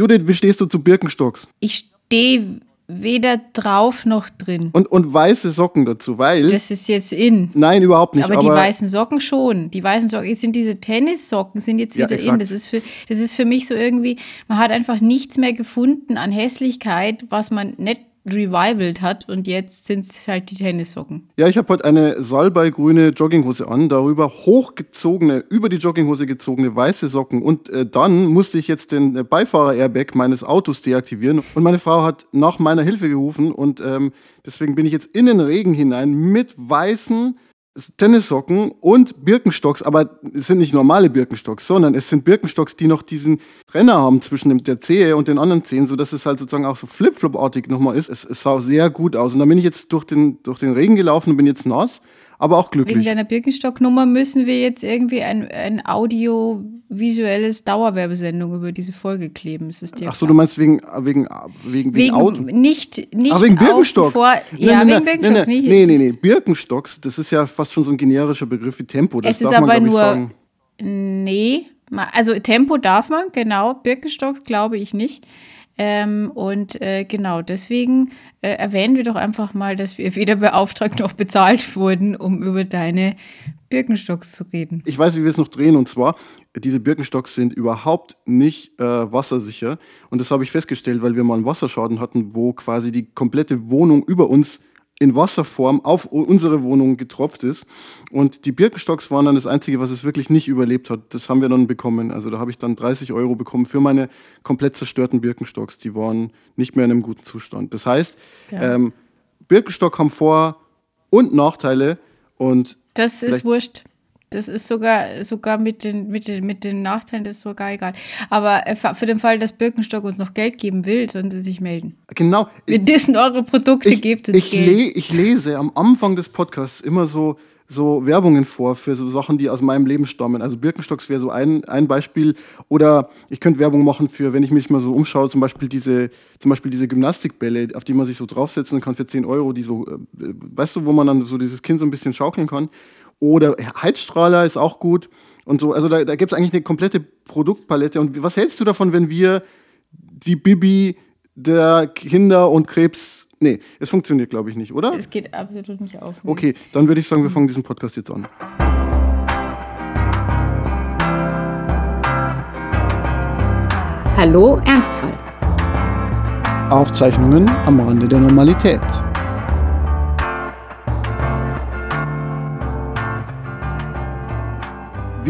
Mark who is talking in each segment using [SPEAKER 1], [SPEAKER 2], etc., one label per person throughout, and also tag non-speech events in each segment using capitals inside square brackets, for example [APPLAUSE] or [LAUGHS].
[SPEAKER 1] Judith, wie stehst du zu Birkenstocks?
[SPEAKER 2] Ich stehe weder drauf noch drin.
[SPEAKER 1] Und, und weiße Socken dazu, weil.
[SPEAKER 2] Das ist jetzt in.
[SPEAKER 1] Nein, überhaupt nicht.
[SPEAKER 2] Aber, aber die weißen Socken schon. Die weißen Socken sind diese Tennissocken, sind jetzt wieder ja, in. Das ist, für, das ist für mich so irgendwie, man hat einfach nichts mehr gefunden an Hässlichkeit, was man nicht revivalt hat und jetzt sind es halt die Tennissocken.
[SPEAKER 1] Ja, ich habe heute eine salbeigrüne Jogginghose an, darüber hochgezogene, über die Jogginghose gezogene weiße Socken und äh, dann musste ich jetzt den Beifahrer-Airbag meines Autos deaktivieren und meine Frau hat nach meiner Hilfe gerufen und ähm, deswegen bin ich jetzt in den Regen hinein mit weißen Tennissocken und Birkenstocks, aber es sind nicht normale Birkenstocks, sondern es sind Birkenstocks, die noch diesen Trenner haben zwischen der Zehe und den anderen Zehen, sodass es halt sozusagen auch so Flip-Flop-artig nochmal ist. Es, es, sah sehr gut aus. Und dann bin ich jetzt durch den, durch den Regen gelaufen und bin jetzt nass aber auch glücklich.
[SPEAKER 2] Wegen deiner Birkenstock-Nummer müssen wir jetzt irgendwie ein, ein audiovisuelles Dauerwerbesendung über diese Folge kleben. Ist
[SPEAKER 1] das dir Ach so, du meinst wegen, wegen, wegen, wegen, Auto?
[SPEAKER 2] Nicht, nicht
[SPEAKER 1] Ach, wegen Birkenstock.
[SPEAKER 2] Vor, ja,
[SPEAKER 1] nee,
[SPEAKER 2] wegen Birkenstock.
[SPEAKER 1] Nee, nee, nee, nee, Birkenstocks, das ist ja fast schon so ein generischer Begriff wie Tempo. Das
[SPEAKER 2] es ist aber nur, nee, also Tempo darf man, genau. Birkenstocks glaube ich nicht. Ähm, und äh, genau deswegen äh, erwähnen wir doch einfach mal, dass wir weder beauftragt noch bezahlt wurden, um über deine Birkenstocks zu reden.
[SPEAKER 1] Ich weiß, wie wir es noch drehen. Und zwar, diese Birkenstocks sind überhaupt nicht äh, wassersicher. Und das habe ich festgestellt, weil wir mal einen Wasserschaden hatten, wo quasi die komplette Wohnung über uns in Wasserform auf unsere Wohnung getropft ist. Und die Birkenstocks waren dann das Einzige, was es wirklich nicht überlebt hat. Das haben wir dann bekommen. Also da habe ich dann 30 Euro bekommen für meine komplett zerstörten Birkenstocks. Die waren nicht mehr in einem guten Zustand. Das heißt, ja. ähm, Birkenstock haben Vor- und Nachteile. Und
[SPEAKER 2] das ist wurscht. Das ist sogar, sogar mit, den, mit, den, mit den Nachteilen, das ist sogar egal. Aber äh, für den Fall, dass Birkenstock uns noch Geld geben will, sollen sie sich melden.
[SPEAKER 1] Genau.
[SPEAKER 2] Wir dissen eure Produkte,
[SPEAKER 1] ich,
[SPEAKER 2] gebt uns
[SPEAKER 1] ich
[SPEAKER 2] Geld.
[SPEAKER 1] Le ich lese am Anfang des Podcasts immer so, so Werbungen vor für so Sachen, die aus meinem Leben stammen. Also Birkenstocks wäre so ein, ein Beispiel. Oder ich könnte Werbung machen für, wenn ich mich mal so umschaue, zum Beispiel diese, zum Beispiel diese Gymnastikbälle, auf die man sich so draufsetzen kann für 10 Euro, die so, äh, weißt du, wo man dann so dieses Kind so ein bisschen schaukeln kann. Oder Heizstrahler ist auch gut. Und so, also da, da gibt es eigentlich eine komplette Produktpalette. Und was hältst du davon, wenn wir die Bibi der Kinder- und Krebs. Nee, es funktioniert, glaube ich, nicht, oder?
[SPEAKER 2] Es geht absolut nicht auf.
[SPEAKER 1] Nee. Okay, dann würde ich sagen, wir fangen diesen Podcast jetzt an.
[SPEAKER 2] Hallo, Ernstfall.
[SPEAKER 1] Aufzeichnungen am Rande der Normalität.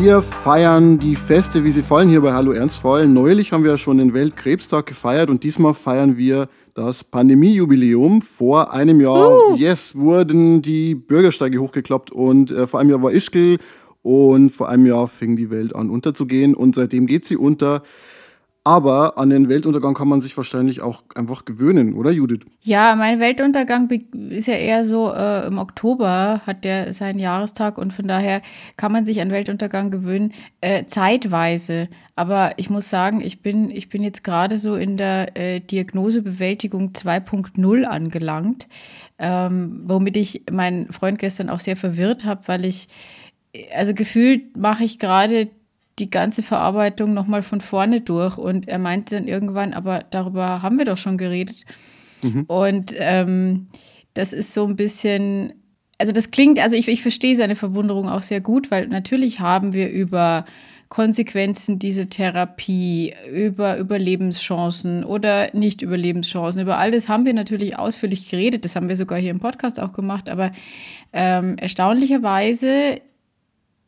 [SPEAKER 1] Wir feiern die Feste, wie sie fallen, hier bei Hallo Ernstfall. Neulich haben wir schon den Weltkrebstag gefeiert und diesmal feiern wir das Pandemiejubiläum. Vor einem Jahr, uh. yes, wurden die Bürgersteige hochgeklappt und äh, vor einem Jahr war Ischgl und vor einem Jahr fing die Welt an unterzugehen und seitdem geht sie unter. Aber an den Weltuntergang kann man sich wahrscheinlich auch einfach gewöhnen, oder Judith?
[SPEAKER 2] Ja, mein Weltuntergang ist ja eher so, äh, im Oktober hat der seinen Jahrestag und von daher kann man sich an Weltuntergang gewöhnen, äh, zeitweise. Aber ich muss sagen, ich bin, ich bin jetzt gerade so in der äh, Diagnosebewältigung 2.0 angelangt, ähm, womit ich meinen Freund gestern auch sehr verwirrt habe, weil ich, also gefühlt mache ich gerade die ganze Verarbeitung nochmal von vorne durch. Und er meinte dann irgendwann, aber darüber haben wir doch schon geredet. Mhm. Und ähm, das ist so ein bisschen, also das klingt, also ich, ich verstehe seine Verwunderung auch sehr gut, weil natürlich haben wir über Konsequenzen dieser Therapie, über Überlebenschancen oder nicht Überlebenschancen, über all das haben wir natürlich ausführlich geredet. Das haben wir sogar hier im Podcast auch gemacht. Aber ähm, erstaunlicherweise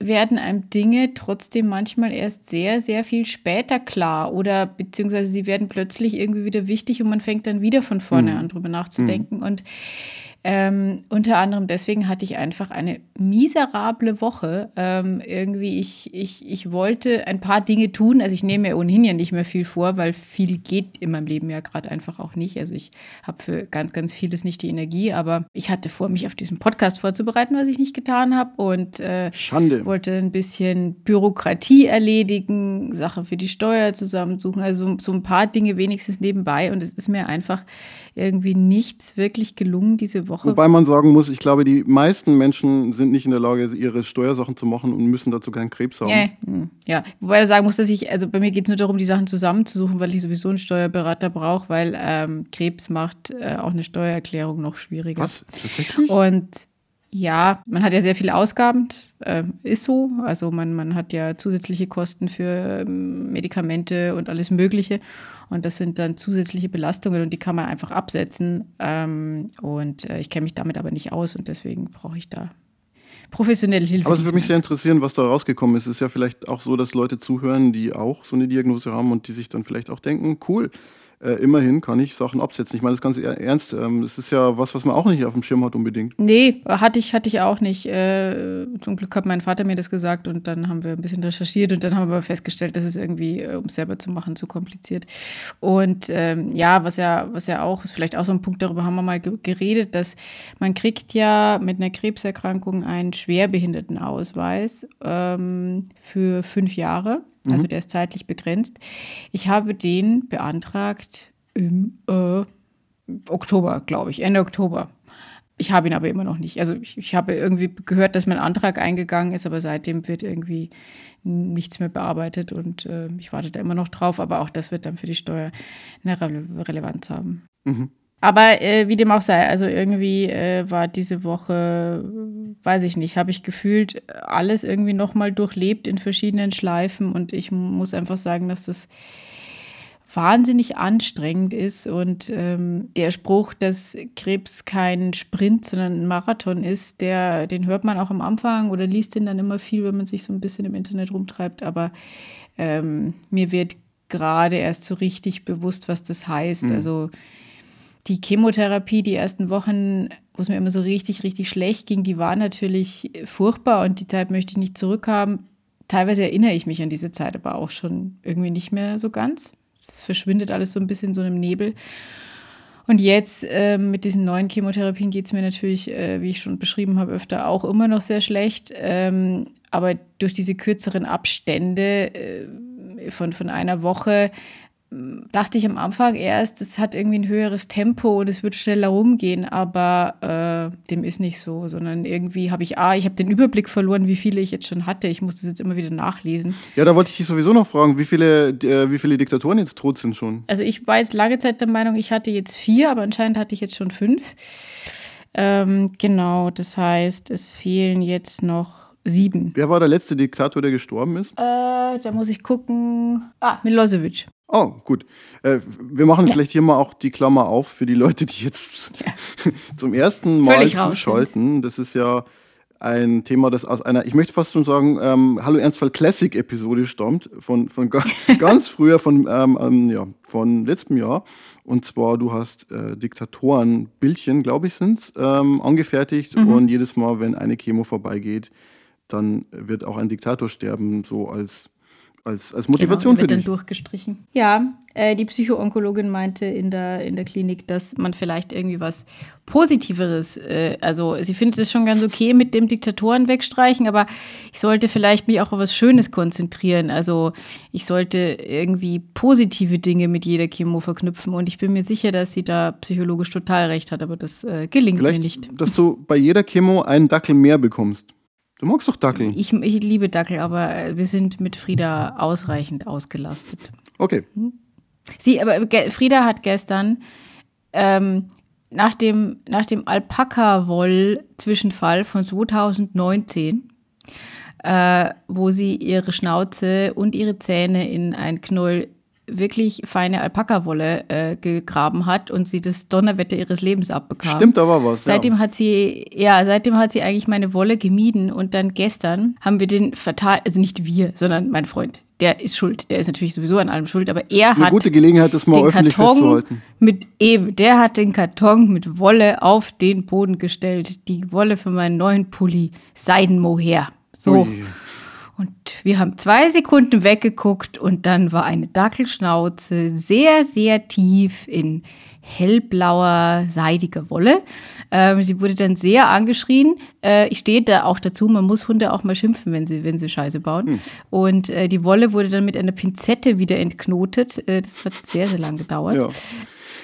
[SPEAKER 2] werden einem Dinge trotzdem manchmal erst sehr, sehr viel später klar oder beziehungsweise sie werden plötzlich irgendwie wieder wichtig und man fängt dann wieder von vorne mhm. an drüber nachzudenken. Mhm. Und ähm, unter anderem deswegen hatte ich einfach eine miserable Woche. Ähm, irgendwie, ich, ich, ich wollte ein paar Dinge tun. Also ich nehme mir ohnehin ja nicht mehr viel vor, weil viel geht in meinem Leben ja gerade einfach auch nicht. Also ich habe für ganz, ganz vieles nicht die Energie, aber ich hatte vor, mich auf diesen Podcast vorzubereiten, was ich nicht getan habe. Und äh, wollte ein bisschen Bürokratie erledigen, Sache für die Steuer zusammensuchen. Also so ein paar Dinge wenigstens nebenbei. Und es ist mir einfach irgendwie nichts wirklich gelungen diese Woche Woche.
[SPEAKER 1] Wobei man sagen muss, ich glaube, die meisten Menschen sind nicht in der Lage, ihre Steuersachen zu machen und müssen dazu keinen Krebs haben.
[SPEAKER 2] Ja, hm, ja. wobei ich sagen muss, dass ich, also bei mir geht es nur darum, die Sachen zusammenzusuchen, weil ich sowieso einen Steuerberater brauche, weil ähm, Krebs macht äh, auch eine Steuererklärung noch schwieriger.
[SPEAKER 1] Was? Tatsächlich?
[SPEAKER 2] Und ja, man hat ja sehr viele Ausgaben, äh, ist so. Also man, man hat ja zusätzliche Kosten für ähm, Medikamente und alles Mögliche. Und das sind dann zusätzliche Belastungen und die kann man einfach absetzen. Ähm, und äh, ich kenne mich damit aber nicht aus und deswegen brauche ich da professionelle Hilfe.
[SPEAKER 1] Aber es würde mich sehr interessieren, was da rausgekommen ist. Es ist ja vielleicht auch so, dass Leute zuhören, die auch so eine Diagnose haben und die sich dann vielleicht auch denken, cool, äh, immerhin kann ich Sachen absetzen. Ich meine das ganz ernst. Ähm, das ist ja was, was man auch nicht auf dem Schirm hat unbedingt.
[SPEAKER 2] Nee, hatte ich, hatte ich auch nicht. Äh, zum Glück hat mein Vater mir das gesagt und dann haben wir ein bisschen recherchiert und dann haben wir festgestellt, dass es irgendwie, äh, um es selber zu machen, zu kompliziert. Und ähm, ja, was ja, was ja auch, ist vielleicht auch so ein Punkt, darüber haben wir mal geredet, dass man kriegt ja mit einer Krebserkrankung einen Schwerbehindertenausweis ähm, für fünf Jahre. Also mhm. der ist zeitlich begrenzt. Ich habe den beantragt im äh, Oktober, glaube ich, Ende Oktober. Ich habe ihn aber immer noch nicht. Also ich, ich, habe irgendwie gehört, dass mein Antrag eingegangen ist, aber seitdem wird irgendwie nichts mehr bearbeitet und äh, ich warte da immer noch drauf. Aber auch das wird dann für die Steuer eine Rele Relevanz haben. Mhm. Aber äh, wie dem auch sei, also irgendwie äh, war diese Woche, weiß ich nicht, habe ich gefühlt alles irgendwie nochmal durchlebt in verschiedenen Schleifen und ich muss einfach sagen, dass das wahnsinnig anstrengend ist und ähm, der Spruch, dass Krebs kein Sprint, sondern ein Marathon ist, der, den hört man auch am Anfang oder liest den dann immer viel, wenn man sich so ein bisschen im Internet rumtreibt, aber ähm, mir wird gerade erst so richtig bewusst, was das heißt. Mhm. Also die Chemotherapie, die ersten Wochen, wo es mir immer so richtig, richtig schlecht ging, die war natürlich furchtbar und die Zeit möchte ich nicht zurückhaben. Teilweise erinnere ich mich an diese Zeit aber auch schon irgendwie nicht mehr so ganz. Es verschwindet alles so ein bisschen in so einem Nebel. Und jetzt äh, mit diesen neuen Chemotherapien geht es mir natürlich, äh, wie ich schon beschrieben habe, öfter auch immer noch sehr schlecht. Ähm, aber durch diese kürzeren Abstände äh, von, von einer Woche dachte ich am Anfang erst, es hat irgendwie ein höheres Tempo und es wird schneller rumgehen, aber äh, dem ist nicht so, sondern irgendwie habe ich, ah, ich habe den Überblick verloren, wie viele ich jetzt schon hatte. Ich muss das jetzt immer wieder nachlesen.
[SPEAKER 1] Ja, da wollte ich dich sowieso noch fragen, wie viele, äh, wie viele Diktatoren jetzt tot sind schon?
[SPEAKER 2] Also ich war jetzt lange Zeit der Meinung, ich hatte jetzt vier, aber anscheinend hatte ich jetzt schon fünf. Ähm, genau, das heißt, es fehlen jetzt noch sieben.
[SPEAKER 1] Wer war der letzte Diktator, der gestorben ist? Äh,
[SPEAKER 2] da muss ich gucken. Ah, Milosevic.
[SPEAKER 1] Oh, gut. Äh, wir machen ja. vielleicht hier mal auch die Klammer auf für die Leute, die jetzt ja. [LAUGHS] zum ersten Mal Völlig zuschalten. Das ist ja ein Thema, das aus einer, ich möchte fast schon sagen, ähm, Hallo Ernstfall Classic Episode stammt, von, von [LAUGHS] ganz früher, von, ähm, ähm, ja, von letztem Jahr. Und zwar, du hast äh, Diktatoren-Bildchen, glaube ich, sind es, ähm, angefertigt. Mhm. Und jedes Mal, wenn eine Chemo vorbeigeht, dann wird auch ein Diktator sterben, so als als, als Motivation
[SPEAKER 2] genau, wird
[SPEAKER 1] für
[SPEAKER 2] dich. dann durchgestrichen. Ja, äh, die Psychoonkologin meinte in der, in der Klinik, dass man vielleicht irgendwie was Positiveres, äh, also sie findet es schon ganz okay mit dem Diktatoren wegstreichen, aber ich sollte vielleicht mich auch auf was Schönes konzentrieren. Also ich sollte irgendwie positive Dinge mit jeder Chemo verknüpfen und ich bin mir sicher, dass sie da psychologisch total recht hat, aber das äh, gelingt
[SPEAKER 1] vielleicht,
[SPEAKER 2] mir nicht.
[SPEAKER 1] Dass du bei jeder Chemo einen Dackel mehr bekommst. Du magst doch Dackel.
[SPEAKER 2] Ich, ich liebe Dackel, aber wir sind mit Frieda ausreichend ausgelastet.
[SPEAKER 1] Okay. Hm?
[SPEAKER 2] Sie, aber Frieda hat gestern ähm, nach dem, nach dem Alpaka-Woll-Zwischenfall von 2019, äh, wo sie ihre Schnauze und ihre Zähne in ein Knäuel wirklich feine Alpaka-Wolle äh, gegraben hat und sie das Donnerwetter ihres Lebens abbekam.
[SPEAKER 1] Stimmt aber was.
[SPEAKER 2] Seitdem ja. hat sie, ja, seitdem hat sie eigentlich meine Wolle gemieden und dann gestern haben wir den fatal, also nicht wir, sondern mein Freund. Der ist schuld. Der ist natürlich sowieso an allem schuld, aber er
[SPEAKER 1] Eine
[SPEAKER 2] hat.
[SPEAKER 1] gute Gelegenheit, das mal öffentlich
[SPEAKER 2] Karton
[SPEAKER 1] festzuhalten.
[SPEAKER 2] Mit eben, der hat den Karton mit Wolle auf den Boden gestellt. Die Wolle für meinen neuen Pulli. Seidenmohair. So. Ui. Und wir haben zwei Sekunden weggeguckt und dann war eine Dackelschnauze sehr, sehr tief in hellblauer, seidiger Wolle. Ähm, sie wurde dann sehr angeschrien. Äh, ich stehe da auch dazu, man muss Hunde auch mal schimpfen, wenn sie, wenn sie Scheiße bauen. Hm. Und äh, die Wolle wurde dann mit einer Pinzette wieder entknotet. Äh, das hat sehr, sehr lang gedauert. Ja.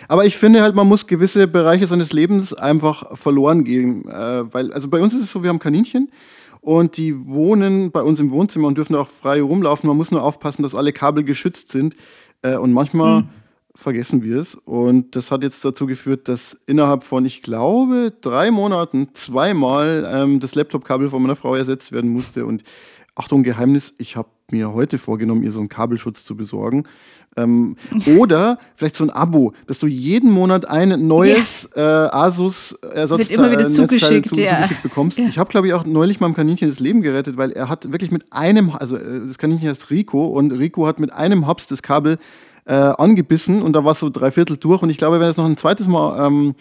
[SPEAKER 1] Aber ich finde halt, man muss gewisse Bereiche seines Lebens einfach verloren gehen. Äh, weil, also bei uns ist es so, wir haben Kaninchen und die wohnen bei uns im Wohnzimmer und dürfen auch frei rumlaufen. Man muss nur aufpassen, dass alle Kabel geschützt sind. Äh, und manchmal hm vergessen wir es. Und das hat jetzt dazu geführt, dass innerhalb von, ich glaube, drei Monaten zweimal ähm, das Laptop-Kabel von meiner Frau ersetzt werden musste. Und Achtung, Geheimnis, ich habe mir heute vorgenommen, ihr so einen Kabelschutz zu besorgen. Ähm, [LAUGHS] oder vielleicht so ein Abo, dass du jeden Monat ein neues ja. äh, Asus Ersatzteil
[SPEAKER 2] äh, zugeschickt,
[SPEAKER 1] zu, ja. bekommst. Ja. Ich habe, glaube ich, auch neulich meinem Kaninchen das Leben gerettet, weil er hat wirklich mit einem, also äh, das Kaninchen heißt Rico und Rico hat mit einem Hops das Kabel äh, angebissen und da war so drei Viertel durch. Und ich glaube, wenn er es noch ein zweites Mal ähm,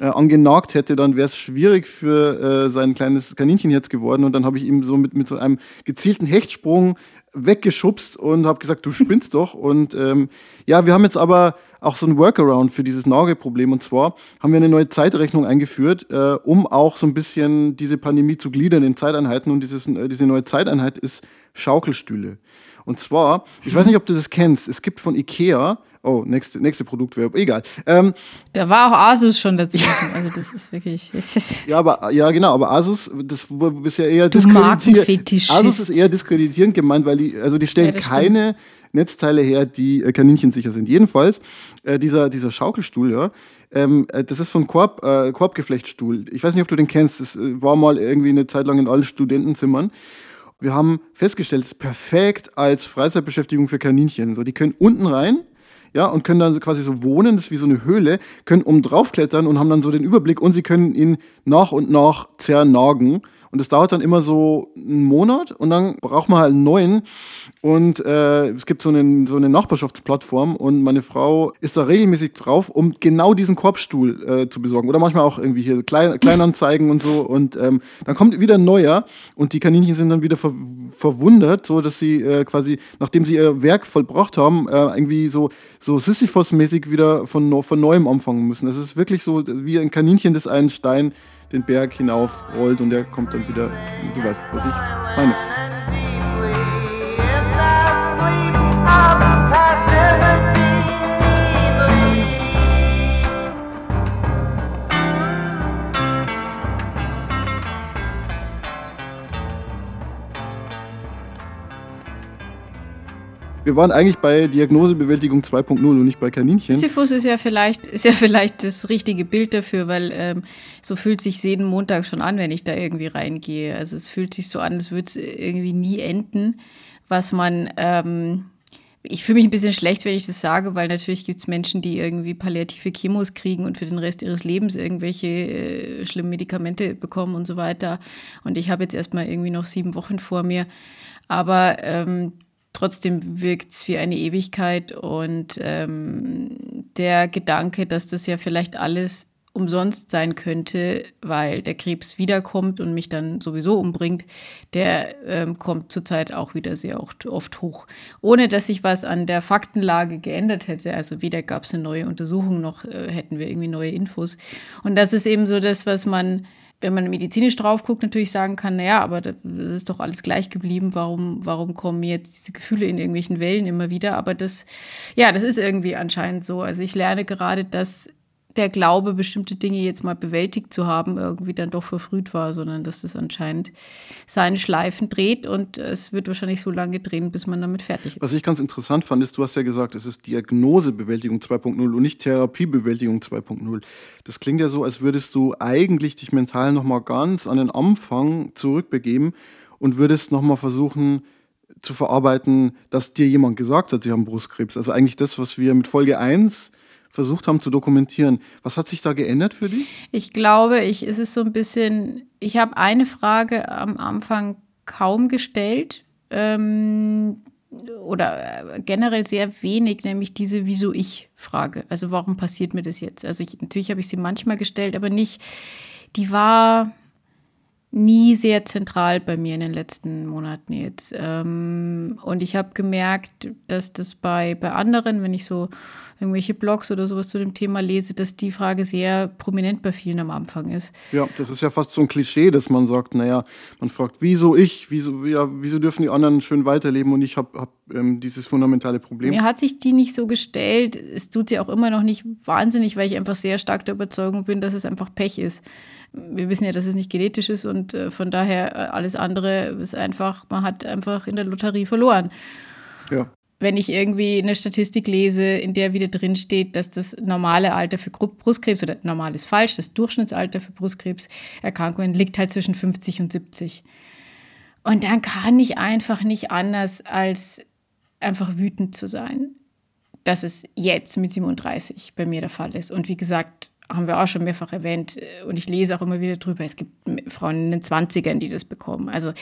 [SPEAKER 1] äh, angenagt hätte, dann wäre es schwierig für äh, sein kleines Kaninchen jetzt geworden. Und dann habe ich ihm so mit, mit so einem gezielten Hechtsprung weggeschubst und habe gesagt, du spinnst doch. Und ähm, ja, wir haben jetzt aber auch so ein Workaround für dieses Nagelproblem. Und zwar haben wir eine neue Zeitrechnung eingeführt, äh, um auch so ein bisschen diese Pandemie zu gliedern in Zeiteinheiten. Und dieses, äh, diese neue Zeiteinheit ist Schaukelstühle. Und zwar, ich weiß nicht, ob du das kennst, es gibt von Ikea, oh, nächste, nächste Produktverb, egal. Ähm,
[SPEAKER 2] da war auch Asus schon dazwischen. Also das ist wirklich. Das ist
[SPEAKER 1] ja, aber ja, genau, aber Asus, das ist ja eher diskreditierend. Asus ist eher diskreditierend gemeint, weil die, also die stellen ja, keine stimmt. Netzteile her, die äh, kaninchensicher sind. Jedenfalls, äh, dieser, dieser Schaukelstuhl, ja, ähm, äh, das ist so ein Korb, äh, Korbgeflechtstuhl. Ich weiß nicht, ob du den kennst. Das äh, war mal irgendwie eine Zeit lang in allen Studentenzimmern wir haben festgestellt, es ist perfekt als Freizeitbeschäftigung für Kaninchen. So, die können unten rein, ja, und können dann quasi so wohnen, das ist wie so eine Höhle, können oben drauf klettern und haben dann so den Überblick und sie können ihn nach und nach zernagen. Und das dauert dann immer so einen Monat und dann braucht man halt einen neuen. Und äh, es gibt so, einen, so eine Nachbarschaftsplattform und meine Frau ist da regelmäßig drauf, um genau diesen Korbstuhl äh, zu besorgen. Oder manchmal auch irgendwie hier Klein, [LAUGHS] Kleinanzeigen und so. Und ähm, dann kommt wieder ein neuer und die Kaninchen sind dann wieder ver verwundert, so dass sie äh, quasi, nachdem sie ihr Werk vollbracht haben, äh, irgendwie so, so Sisyphos-mäßig wieder von, von neuem anfangen müssen. Das ist wirklich so wie ein Kaninchen, das einen Stein den Berg hinauf rollt und er kommt dann wieder, du weißt, was ich meine. Wir waren eigentlich bei Diagnosebewältigung 2.0 und nicht bei Kaninchen.
[SPEAKER 2] Sisyphus ist ja vielleicht, ist ja vielleicht das richtige Bild dafür, weil ähm, so fühlt sich jeden Montag schon an, wenn ich da irgendwie reingehe. Also es fühlt sich so an, als würde es irgendwie nie enden, was man. Ähm, ich fühle mich ein bisschen schlecht, wenn ich das sage, weil natürlich gibt es Menschen, die irgendwie palliative Chemos kriegen und für den Rest ihres Lebens irgendwelche äh, schlimmen Medikamente bekommen und so weiter. Und ich habe jetzt erstmal irgendwie noch sieben Wochen vor mir. Aber ähm, trotzdem wirkt es wie eine Ewigkeit und ähm, der Gedanke, dass das ja vielleicht alles umsonst sein könnte, weil der Krebs wiederkommt und mich dann sowieso umbringt, der ähm, kommt zurzeit auch wieder sehr oft, oft hoch. Ohne dass sich was an der Faktenlage geändert hätte. Also weder gab es eine neue Untersuchung noch äh, hätten wir irgendwie neue Infos. Und das ist eben so das, was man wenn man medizinisch drauf guckt, natürlich sagen kann, naja, aber das ist doch alles gleich geblieben, warum, warum kommen jetzt diese Gefühle in irgendwelchen Wellen immer wieder? Aber das, ja, das ist irgendwie anscheinend so. Also ich lerne gerade, dass der Glaube, bestimmte Dinge jetzt mal bewältigt zu haben, irgendwie dann doch verfrüht war, sondern dass das anscheinend seine Schleifen dreht und es wird wahrscheinlich so lange drehen, bis man damit fertig ist.
[SPEAKER 1] Was ich ganz interessant fand, ist, du hast ja gesagt, es ist Diagnosebewältigung 2.0 und nicht Therapiebewältigung 2.0. Das klingt ja so, als würdest du eigentlich dich mental nochmal ganz an den Anfang zurückbegeben und würdest nochmal versuchen, zu verarbeiten, dass dir jemand gesagt hat, sie haben Brustkrebs. Also eigentlich das, was wir mit Folge 1 versucht haben zu dokumentieren. Was hat sich da geändert für dich?
[SPEAKER 2] Ich glaube, ich ist so ein bisschen, ich habe eine Frage am Anfang kaum gestellt. Ähm, oder generell sehr wenig, nämlich diese Wieso ich Frage. Also warum passiert mir das jetzt? Also ich, natürlich habe ich sie manchmal gestellt, aber nicht, die war, nie sehr zentral bei mir in den letzten Monaten jetzt. Ähm, und ich habe gemerkt, dass das bei, bei anderen, wenn ich so irgendwelche Blogs oder sowas zu dem Thema lese, dass die Frage sehr prominent bei vielen am Anfang ist.
[SPEAKER 1] Ja, das ist ja fast so ein Klischee, dass man sagt, naja, man fragt, wieso ich, wieso, ja, wieso dürfen die anderen schön weiterleben und ich habe hab, ähm, dieses fundamentale Problem.
[SPEAKER 2] Mir hat sich die nicht so gestellt. Es tut sie auch immer noch nicht wahnsinnig, weil ich einfach sehr stark der Überzeugung bin, dass es einfach Pech ist wir wissen ja, dass es nicht genetisch ist und äh, von daher äh, alles andere ist einfach, man hat einfach in der Lotterie verloren. Ja. Wenn ich irgendwie eine Statistik lese, in der wieder drin steht, dass das normale Alter für Brustkrebs oder normal ist falsch, das Durchschnittsalter für Brustkrebserkrankungen liegt halt zwischen 50 und 70. Und dann kann ich einfach nicht anders als einfach wütend zu sein, dass es jetzt mit 37 bei mir der Fall ist. Und wie gesagt, haben wir auch schon mehrfach erwähnt äh, und ich lese auch immer wieder drüber, es gibt Frauen in den 20ern, die das bekommen. Also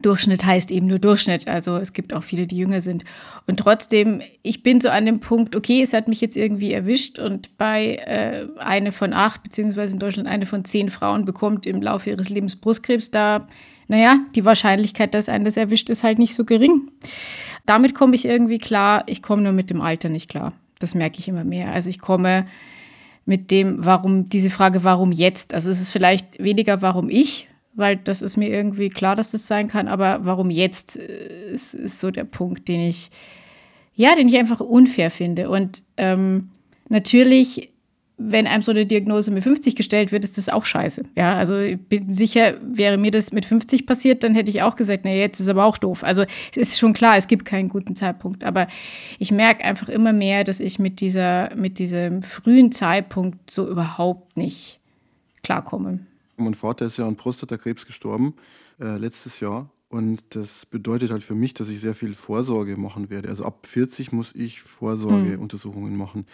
[SPEAKER 2] Durchschnitt heißt eben nur Durchschnitt. Also es gibt auch viele, die jünger sind. Und trotzdem, ich bin so an dem Punkt, okay, es hat mich jetzt irgendwie erwischt und bei äh, eine von acht, beziehungsweise in Deutschland eine von zehn Frauen bekommt im Laufe ihres Lebens Brustkrebs, da, naja, die Wahrscheinlichkeit, dass einen das erwischt, ist halt nicht so gering. Damit komme ich irgendwie klar. Ich komme nur mit dem Alter nicht klar. Das merke ich immer mehr. Also ich komme mit dem, warum, diese Frage, warum jetzt? Also es ist vielleicht weniger, warum ich, weil das ist mir irgendwie klar, dass das sein kann, aber warum jetzt äh, ist, ist so der Punkt, den ich, ja, den ich einfach unfair finde. Und ähm, natürlich wenn einem so eine Diagnose mit 50 gestellt wird, ist das auch scheiße. Ja, also ich bin sicher, wäre mir das mit 50 passiert, dann hätte ich auch gesagt, nee, jetzt ist aber auch doof. Also es ist schon klar, es gibt keinen guten Zeitpunkt, aber ich merke einfach immer mehr, dass ich mit dieser, mit diesem frühen Zeitpunkt so überhaupt nicht klarkomme.
[SPEAKER 1] Mein Vater ist ja an Prostatakrebs gestorben äh, letztes Jahr und das bedeutet halt für mich, dass ich sehr viel Vorsorge machen werde. Also ab 40 muss ich Vorsorgeuntersuchungen machen.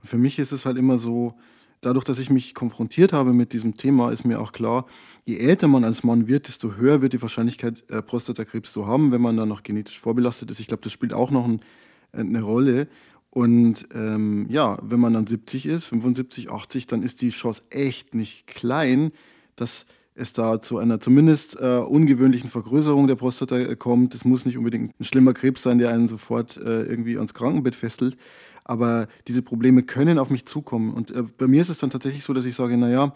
[SPEAKER 1] Und für mich ist es halt immer so, dadurch, dass ich mich konfrontiert habe mit diesem Thema, ist mir auch klar, je älter man als Mann wird, desto höher wird die Wahrscheinlichkeit, äh, Prostatakrebs zu haben, wenn man dann noch genetisch vorbelastet ist. Ich glaube, das spielt auch noch ein, äh, eine Rolle. Und ähm, ja, wenn man dann 70 ist, 75, 80, dann ist die Chance echt nicht klein, dass es da zu einer zumindest äh, ungewöhnlichen Vergrößerung der Prostata äh, kommt. Es muss nicht unbedingt ein schlimmer Krebs sein, der einen sofort äh, irgendwie ans Krankenbett fesselt. Aber diese Probleme können auf mich zukommen. Und äh, bei mir ist es dann tatsächlich so, dass ich sage, naja,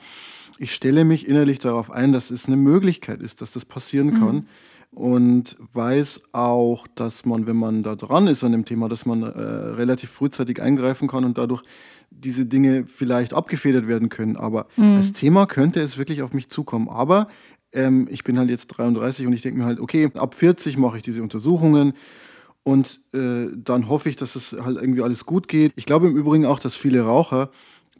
[SPEAKER 1] ich stelle mich innerlich darauf ein, dass es eine Möglichkeit ist, dass das passieren mhm. kann. Und weiß auch, dass man, wenn man da dran ist an dem Thema, dass man äh, relativ frühzeitig eingreifen kann und dadurch diese Dinge vielleicht abgefedert werden können. Aber mhm. als Thema könnte es wirklich auf mich zukommen. Aber ähm, ich bin halt jetzt 33 und ich denke mir halt, okay, ab 40 mache ich diese Untersuchungen. Und äh, dann hoffe ich, dass es halt irgendwie alles gut geht. Ich glaube im Übrigen auch, dass viele Raucher,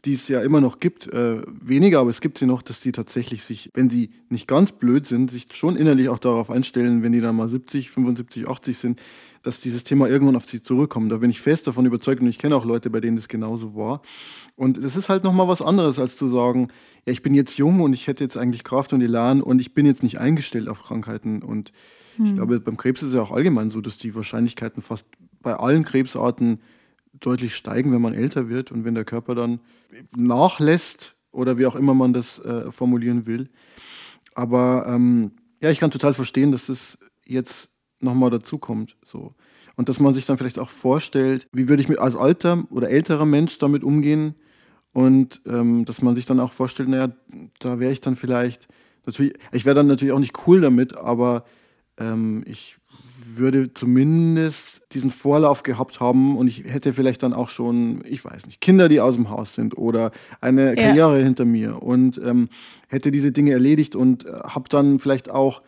[SPEAKER 1] die es ja immer noch gibt, äh, weniger, aber es gibt sie noch, dass die tatsächlich sich, wenn sie nicht ganz blöd sind, sich schon innerlich auch darauf einstellen, wenn die dann mal 70, 75, 80 sind, dass dieses Thema irgendwann auf sie zurückkommt. Da bin ich fest davon überzeugt und ich kenne auch Leute, bei denen das genauso war. Und es ist halt nochmal was anderes, als zu sagen, ja, ich bin jetzt jung und ich hätte jetzt eigentlich Kraft und Elan und ich bin jetzt nicht eingestellt auf Krankheiten. Und hm. ich glaube, beim Krebs ist es ja auch allgemein so, dass die Wahrscheinlichkeiten fast bei allen Krebsarten deutlich steigen, wenn man älter wird und wenn der Körper dann nachlässt oder wie auch immer man das äh, formulieren will. Aber ähm, ja, ich kann total verstehen, dass das jetzt nochmal dazukommt. So. Und dass man sich dann vielleicht auch vorstellt, wie würde ich mit als alter oder älterer Mensch damit umgehen und ähm, dass man sich dann auch vorstellt, naja, da wäre ich dann vielleicht, natürlich, ich wäre dann natürlich auch nicht cool damit, aber ähm, ich würde zumindest diesen Vorlauf gehabt haben und ich hätte vielleicht dann auch schon, ich weiß nicht, Kinder, die aus dem Haus sind oder eine Karriere ja. hinter mir und ähm, hätte diese Dinge erledigt und äh, habe dann vielleicht auch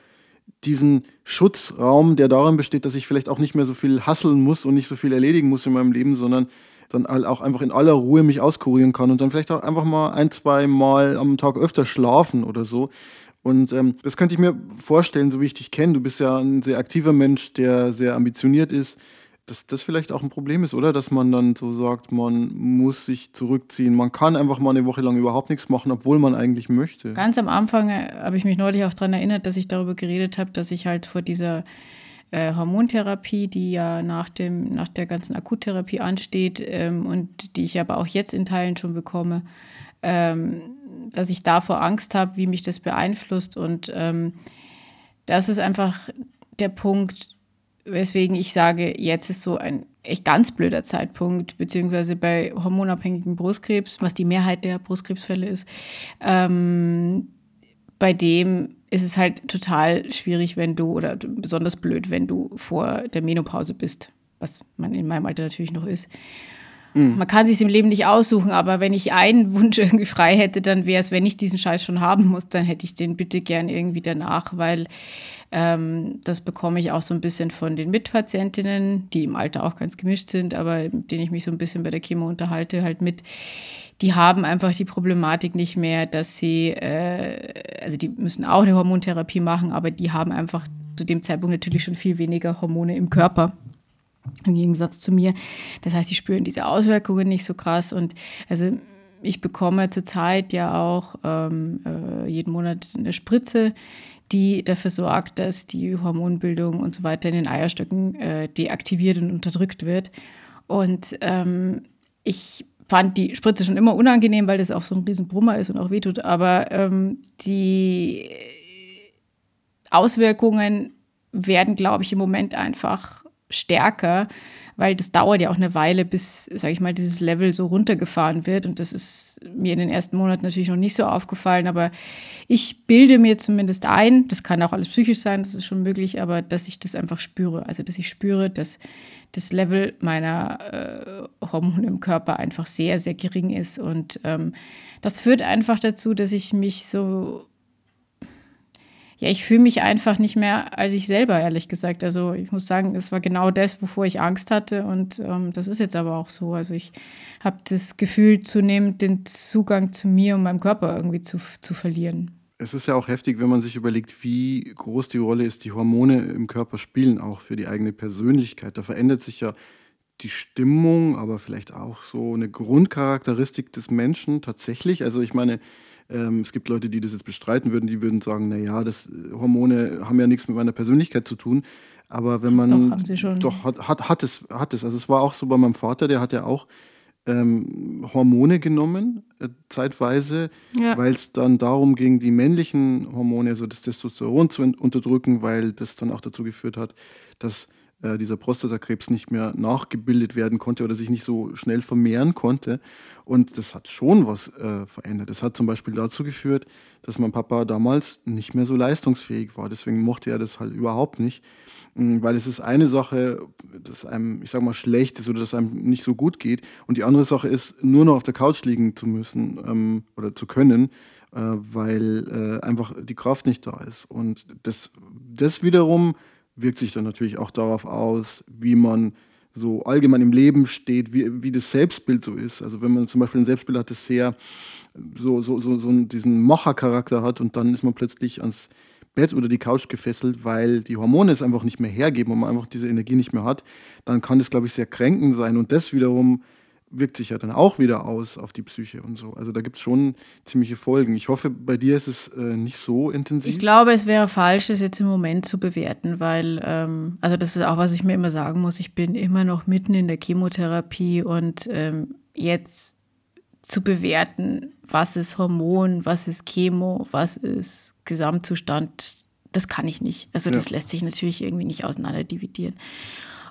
[SPEAKER 1] diesen Schutzraum, der darin besteht, dass ich vielleicht auch nicht mehr so viel hasseln muss und nicht so viel erledigen muss in meinem Leben, sondern dann auch einfach in aller Ruhe mich auskurieren kann und dann vielleicht auch einfach mal ein, zwei Mal am Tag öfter schlafen oder so. Und ähm, das könnte ich mir vorstellen, so wie ich dich kenne. Du bist ja ein sehr aktiver Mensch, der sehr ambitioniert ist dass das vielleicht auch ein Problem ist, oder? Dass man dann so sagt, man muss sich zurückziehen. Man kann einfach mal eine Woche lang überhaupt nichts machen, obwohl man eigentlich möchte.
[SPEAKER 2] Ganz am Anfang äh, habe ich mich neulich auch daran erinnert, dass ich darüber geredet habe, dass ich halt vor dieser äh, Hormontherapie, die ja nach, dem, nach der ganzen Akuttherapie ansteht ähm, und die ich aber auch jetzt in Teilen schon bekomme, ähm, dass ich davor Angst habe, wie mich das beeinflusst. Und ähm, das ist einfach der Punkt, weswegen ich sage, jetzt ist so ein echt ganz blöder Zeitpunkt, beziehungsweise bei hormonabhängigen Brustkrebs, was die Mehrheit der Brustkrebsfälle ist, ähm, bei dem ist es halt total schwierig, wenn du, oder besonders blöd, wenn du vor der Menopause bist, was man in meinem Alter natürlich noch ist. Mhm. Man kann sich im Leben nicht aussuchen, aber wenn ich einen [LAUGHS] Wunsch irgendwie frei hätte, dann wäre es, wenn ich diesen Scheiß schon haben muss, dann hätte ich den bitte gern irgendwie danach, weil ähm, das bekomme ich auch so ein bisschen von den Mitpatientinnen, die im Alter auch ganz gemischt sind, aber mit denen ich mich so ein bisschen bei der Chemo unterhalte, halt mit. Die haben einfach die Problematik nicht mehr, dass sie, äh, also die müssen auch eine Hormontherapie machen, aber die haben einfach zu dem Zeitpunkt natürlich schon viel weniger Hormone im Körper im Gegensatz zu mir. Das heißt, sie spüren diese Auswirkungen nicht so krass. Und also ich bekomme zurzeit ja auch ähm, äh, jeden Monat eine Spritze, die dafür sorgt, dass die Hormonbildung und so weiter in den Eierstöcken äh, deaktiviert und unterdrückt wird. Und ähm, ich fand die Spritze schon immer unangenehm, weil das auch so ein Riesenbrummer ist und auch wehtut. Aber ähm, die Auswirkungen werden, glaube ich, im Moment einfach stärker, weil das dauert ja auch eine Weile, bis, sage ich mal, dieses Level so runtergefahren wird. Und das ist mir in den ersten Monaten natürlich noch nicht so aufgefallen, aber ich bilde mir zumindest ein, das kann auch alles psychisch sein, das ist schon möglich, aber dass ich das einfach spüre. Also, dass ich spüre, dass das Level meiner äh, Hormone im Körper einfach sehr, sehr gering ist. Und ähm, das führt einfach dazu, dass ich mich so ja, ich fühle mich einfach nicht mehr als ich selber, ehrlich gesagt. Also ich muss sagen, es war genau das, wovor ich Angst hatte. Und ähm, das ist jetzt aber auch so. Also ich habe das Gefühl, zunehmend den Zugang zu mir und meinem Körper irgendwie zu, zu verlieren.
[SPEAKER 1] Es ist ja auch heftig, wenn man sich überlegt, wie groß die Rolle ist, die Hormone im Körper spielen, auch für die eigene Persönlichkeit. Da verändert sich ja die Stimmung, aber vielleicht auch so eine Grundcharakteristik des Menschen tatsächlich. Also ich meine, ähm, es gibt Leute, die das jetzt bestreiten würden, die würden sagen, naja, das äh, Hormone haben ja nichts mit meiner Persönlichkeit zu tun. Aber wenn man.
[SPEAKER 2] Doch, haben sie schon.
[SPEAKER 1] Doch, hat, hat, hat, es, hat es. Also es war auch so bei meinem Vater, der hat ja auch ähm, Hormone genommen, äh, zeitweise, ja. weil es dann darum ging, die männlichen Hormone, also das Testosteron zu unterdrücken, weil das dann auch dazu geführt hat, dass äh, dieser Prostatakrebs nicht mehr nachgebildet werden konnte oder sich nicht so schnell vermehren konnte. Und das hat schon was äh, verändert. Das hat zum Beispiel dazu geführt, dass mein Papa damals nicht mehr so leistungsfähig war. Deswegen mochte er das halt überhaupt nicht. Mm, weil es ist eine Sache, dass einem, ich sag mal, schlecht ist oder dass einem nicht so gut geht. Und die andere Sache ist, nur noch auf der Couch liegen zu müssen ähm, oder zu können, äh, weil äh, einfach die Kraft nicht da ist. Und das, das wiederum wirkt sich dann natürlich auch darauf aus, wie man so allgemein im Leben steht, wie, wie das Selbstbild so ist. Also wenn man zum Beispiel ein Selbstbild hat, das sehr so, so, so, so diesen Machercharakter hat und dann ist man plötzlich ans Bett oder die Couch gefesselt, weil die Hormone es einfach nicht mehr hergeben und man einfach diese Energie nicht mehr hat, dann kann das, glaube ich, sehr kränkend sein. Und das wiederum wirkt sich ja dann auch wieder aus auf die Psyche und so. Also da gibt es schon ziemliche Folgen. Ich hoffe, bei dir ist es äh, nicht so intensiv.
[SPEAKER 2] Ich glaube, es wäre falsch, das jetzt im Moment zu bewerten, weil, ähm, also das ist auch, was ich mir immer sagen muss, ich bin immer noch mitten in der Chemotherapie und ähm, jetzt zu bewerten, was ist Hormon, was ist Chemo, was ist Gesamtzustand, das kann ich nicht. Also das ja. lässt sich natürlich irgendwie nicht auseinander dividieren.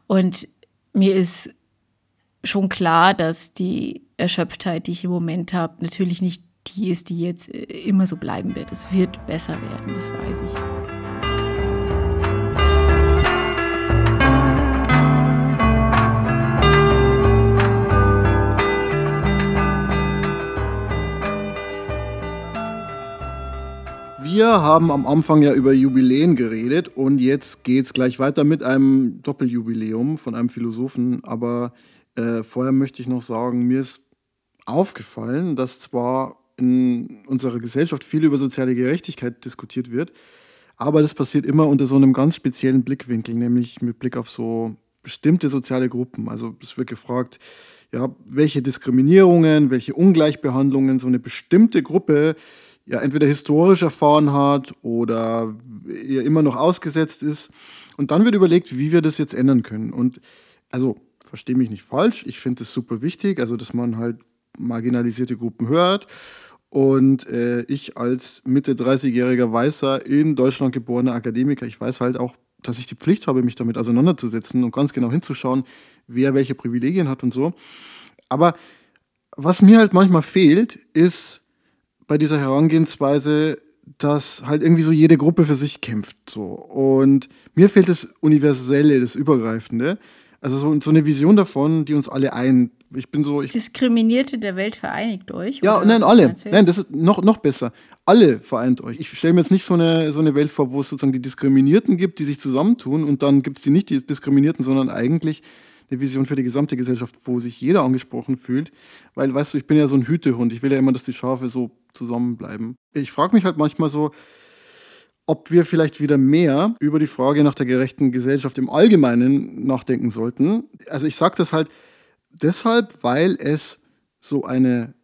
[SPEAKER 2] Und mir ist schon klar, dass die Erschöpftheit, die ich im Moment habe, natürlich nicht die ist, die jetzt äh, immer so bleiben wird. Es wird besser werden, das weiß ich.
[SPEAKER 1] Wir haben am Anfang ja über Jubiläen geredet und jetzt geht es gleich weiter mit einem Doppeljubiläum von einem Philosophen, aber äh, vorher möchte ich noch sagen, mir ist aufgefallen, dass zwar in unserer Gesellschaft viel über soziale Gerechtigkeit diskutiert wird, aber das passiert immer unter so einem ganz speziellen Blickwinkel, nämlich mit Blick auf so bestimmte soziale Gruppen. Also es wird gefragt, ja, welche Diskriminierungen, welche Ungleichbehandlungen so eine bestimmte Gruppe ja entweder historisch erfahren hat oder ihr immer noch ausgesetzt ist. Und dann wird überlegt, wie wir das jetzt ändern können. Und also verstehe mich nicht falsch, ich finde es super wichtig, also dass man halt marginalisierte Gruppen hört Und äh, ich als Mitte 30-jähriger Weißer in Deutschland geborener Akademiker, ich weiß halt auch, dass ich die Pflicht habe, mich damit auseinanderzusetzen und ganz genau hinzuschauen, wer welche Privilegien hat und so. Aber was mir halt manchmal fehlt, ist bei dieser Herangehensweise, dass halt irgendwie so jede Gruppe für sich kämpft. So. Und mir fehlt das Universelle, das Übergreifende. Also so, so eine Vision davon, die uns alle ein. Ich bin so. Ich
[SPEAKER 2] Diskriminierte der Welt vereinigt euch?
[SPEAKER 1] Ja, nein, alle. Nein, das ist noch, noch besser. Alle vereint euch. Ich stelle mir jetzt nicht so eine, so eine Welt vor, wo es sozusagen die Diskriminierten gibt, die sich zusammentun und dann gibt es die nicht die Diskriminierten, sondern eigentlich eine Vision für die gesamte Gesellschaft, wo sich jeder angesprochen fühlt. Weil, weißt du, ich bin ja so ein Hütehund. Ich will ja immer, dass die Schafe so zusammenbleiben. Ich frage mich halt manchmal so, ob wir vielleicht wieder mehr über die Frage nach der gerechten Gesellschaft im Allgemeinen nachdenken sollten. Also ich sage das halt deshalb, weil es so eine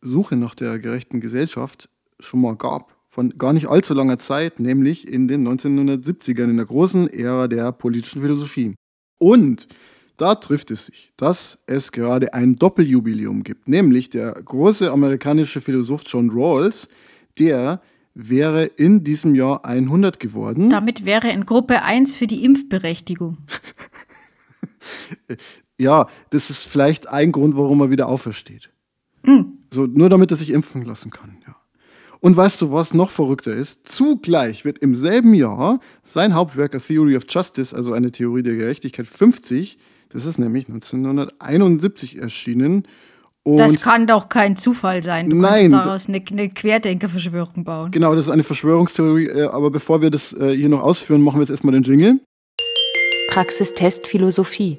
[SPEAKER 1] Suche nach der gerechten Gesellschaft schon mal gab. Von gar nicht allzu langer Zeit, nämlich in den 1970ern, in der großen Ära der politischen Philosophie. Und da trifft es sich, dass es gerade ein Doppeljubiläum gibt, nämlich der große amerikanische Philosoph John Rawls, der wäre in diesem Jahr 100 geworden.
[SPEAKER 2] Damit wäre in Gruppe 1 für die Impfberechtigung. [LAUGHS]
[SPEAKER 1] ja, das ist vielleicht ein Grund, warum er wieder aufersteht. Mhm. So, nur damit er sich impfen lassen kann, ja. Und weißt du, was noch verrückter ist? Zugleich wird im selben Jahr sein Hauptwerk A Theory of Justice, also eine Theorie der Gerechtigkeit 50, das ist nämlich 1971 erschienen.
[SPEAKER 2] Und das kann doch kein Zufall sein. Du nein, daraus eine, eine Querdenkerverschwörung bauen.
[SPEAKER 1] Genau, das ist eine Verschwörungstheorie. Äh, aber bevor wir das äh, hier noch ausführen, machen wir jetzt erstmal den Jingle.
[SPEAKER 3] Praxistest Philosophie.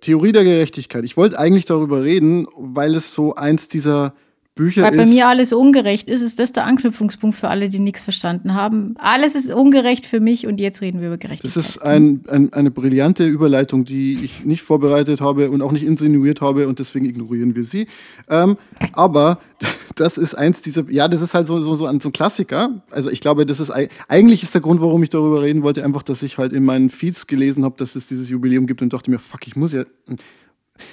[SPEAKER 1] Theorie der Gerechtigkeit. Ich wollte eigentlich darüber reden, weil es so eins dieser Bücher
[SPEAKER 2] Weil bei mir alles ungerecht ist, ist das der Anknüpfungspunkt für alle, die nichts verstanden haben. Alles ist ungerecht für mich und jetzt reden wir über Gerechtigkeit.
[SPEAKER 1] Das ist ein, ein, eine brillante Überleitung, die ich nicht vorbereitet habe und auch nicht insinuiert habe und deswegen ignorieren wir sie. Ähm, aber [LAUGHS] das ist eins dieser, ja, das ist halt so, so, so, ein, so ein Klassiker. Also ich glaube, das ist eigentlich ist der Grund, warum ich darüber reden wollte, einfach, dass ich halt in meinen Feeds gelesen habe, dass es dieses Jubiläum gibt und dachte mir, fuck, ich muss ja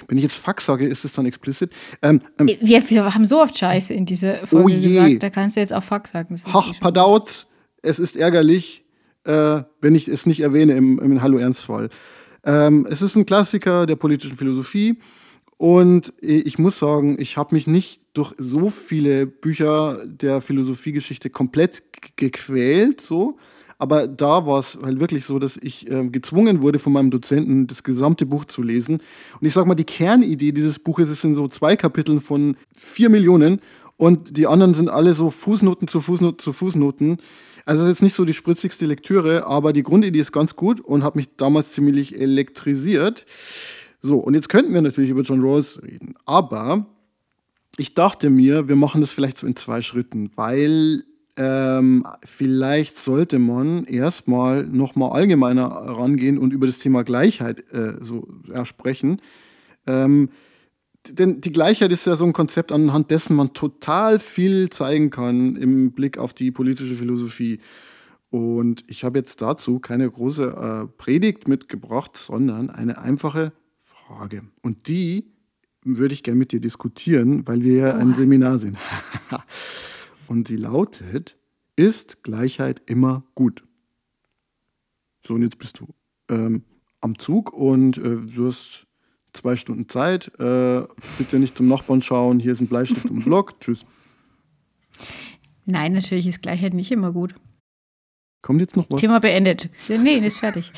[SPEAKER 1] wenn ich jetzt Fuck sage, ist es dann explicit?
[SPEAKER 2] Ähm, ähm, wir, wir, haben so oft Scheiße in diese Folge oh gesagt, da kannst du jetzt auch Fuck sagen.
[SPEAKER 1] Ach, Padauz, es ist ärgerlich, äh, wenn ich es nicht erwähne im, im Hallo Ernstfall. Ähm, es ist ein Klassiker der politischen Philosophie und ich muss sagen, ich habe mich nicht durch so viele Bücher der Philosophiegeschichte komplett gequält, so. Aber da war es halt wirklich so, dass ich äh, gezwungen wurde von meinem Dozenten, das gesamte Buch zu lesen. Und ich sag mal, die Kernidee dieses Buches ist in so zwei Kapiteln von vier Millionen und die anderen sind alle so Fußnoten zu Fußnoten zu Fußnoten. Also es ist jetzt nicht so die spritzigste Lektüre, aber die Grundidee ist ganz gut und hat mich damals ziemlich elektrisiert. So, und jetzt könnten wir natürlich über John Rawls reden, aber ich dachte mir, wir machen das vielleicht so in zwei Schritten, weil ähm, vielleicht sollte man erstmal nochmal allgemeiner rangehen und über das Thema Gleichheit äh, so ja, sprechen. Ähm, denn die Gleichheit ist ja so ein Konzept, anhand dessen man total viel zeigen kann im Blick auf die politische Philosophie. Und ich habe jetzt dazu keine große äh, Predigt mitgebracht, sondern eine einfache Frage. Und die würde ich gerne mit dir diskutieren, weil wir ja ein Seminar sind. [LAUGHS] Und sie lautet, ist Gleichheit immer gut? So, und jetzt bist du ähm, am Zug und äh, du hast zwei Stunden Zeit. Äh, bitte nicht zum Nachbarn schauen, hier ist ein Bleistift und ein Block. Tschüss.
[SPEAKER 2] Nein, natürlich ist Gleichheit nicht immer gut.
[SPEAKER 1] Kommt jetzt noch was?
[SPEAKER 2] Thema beendet. Nee, ist fertig.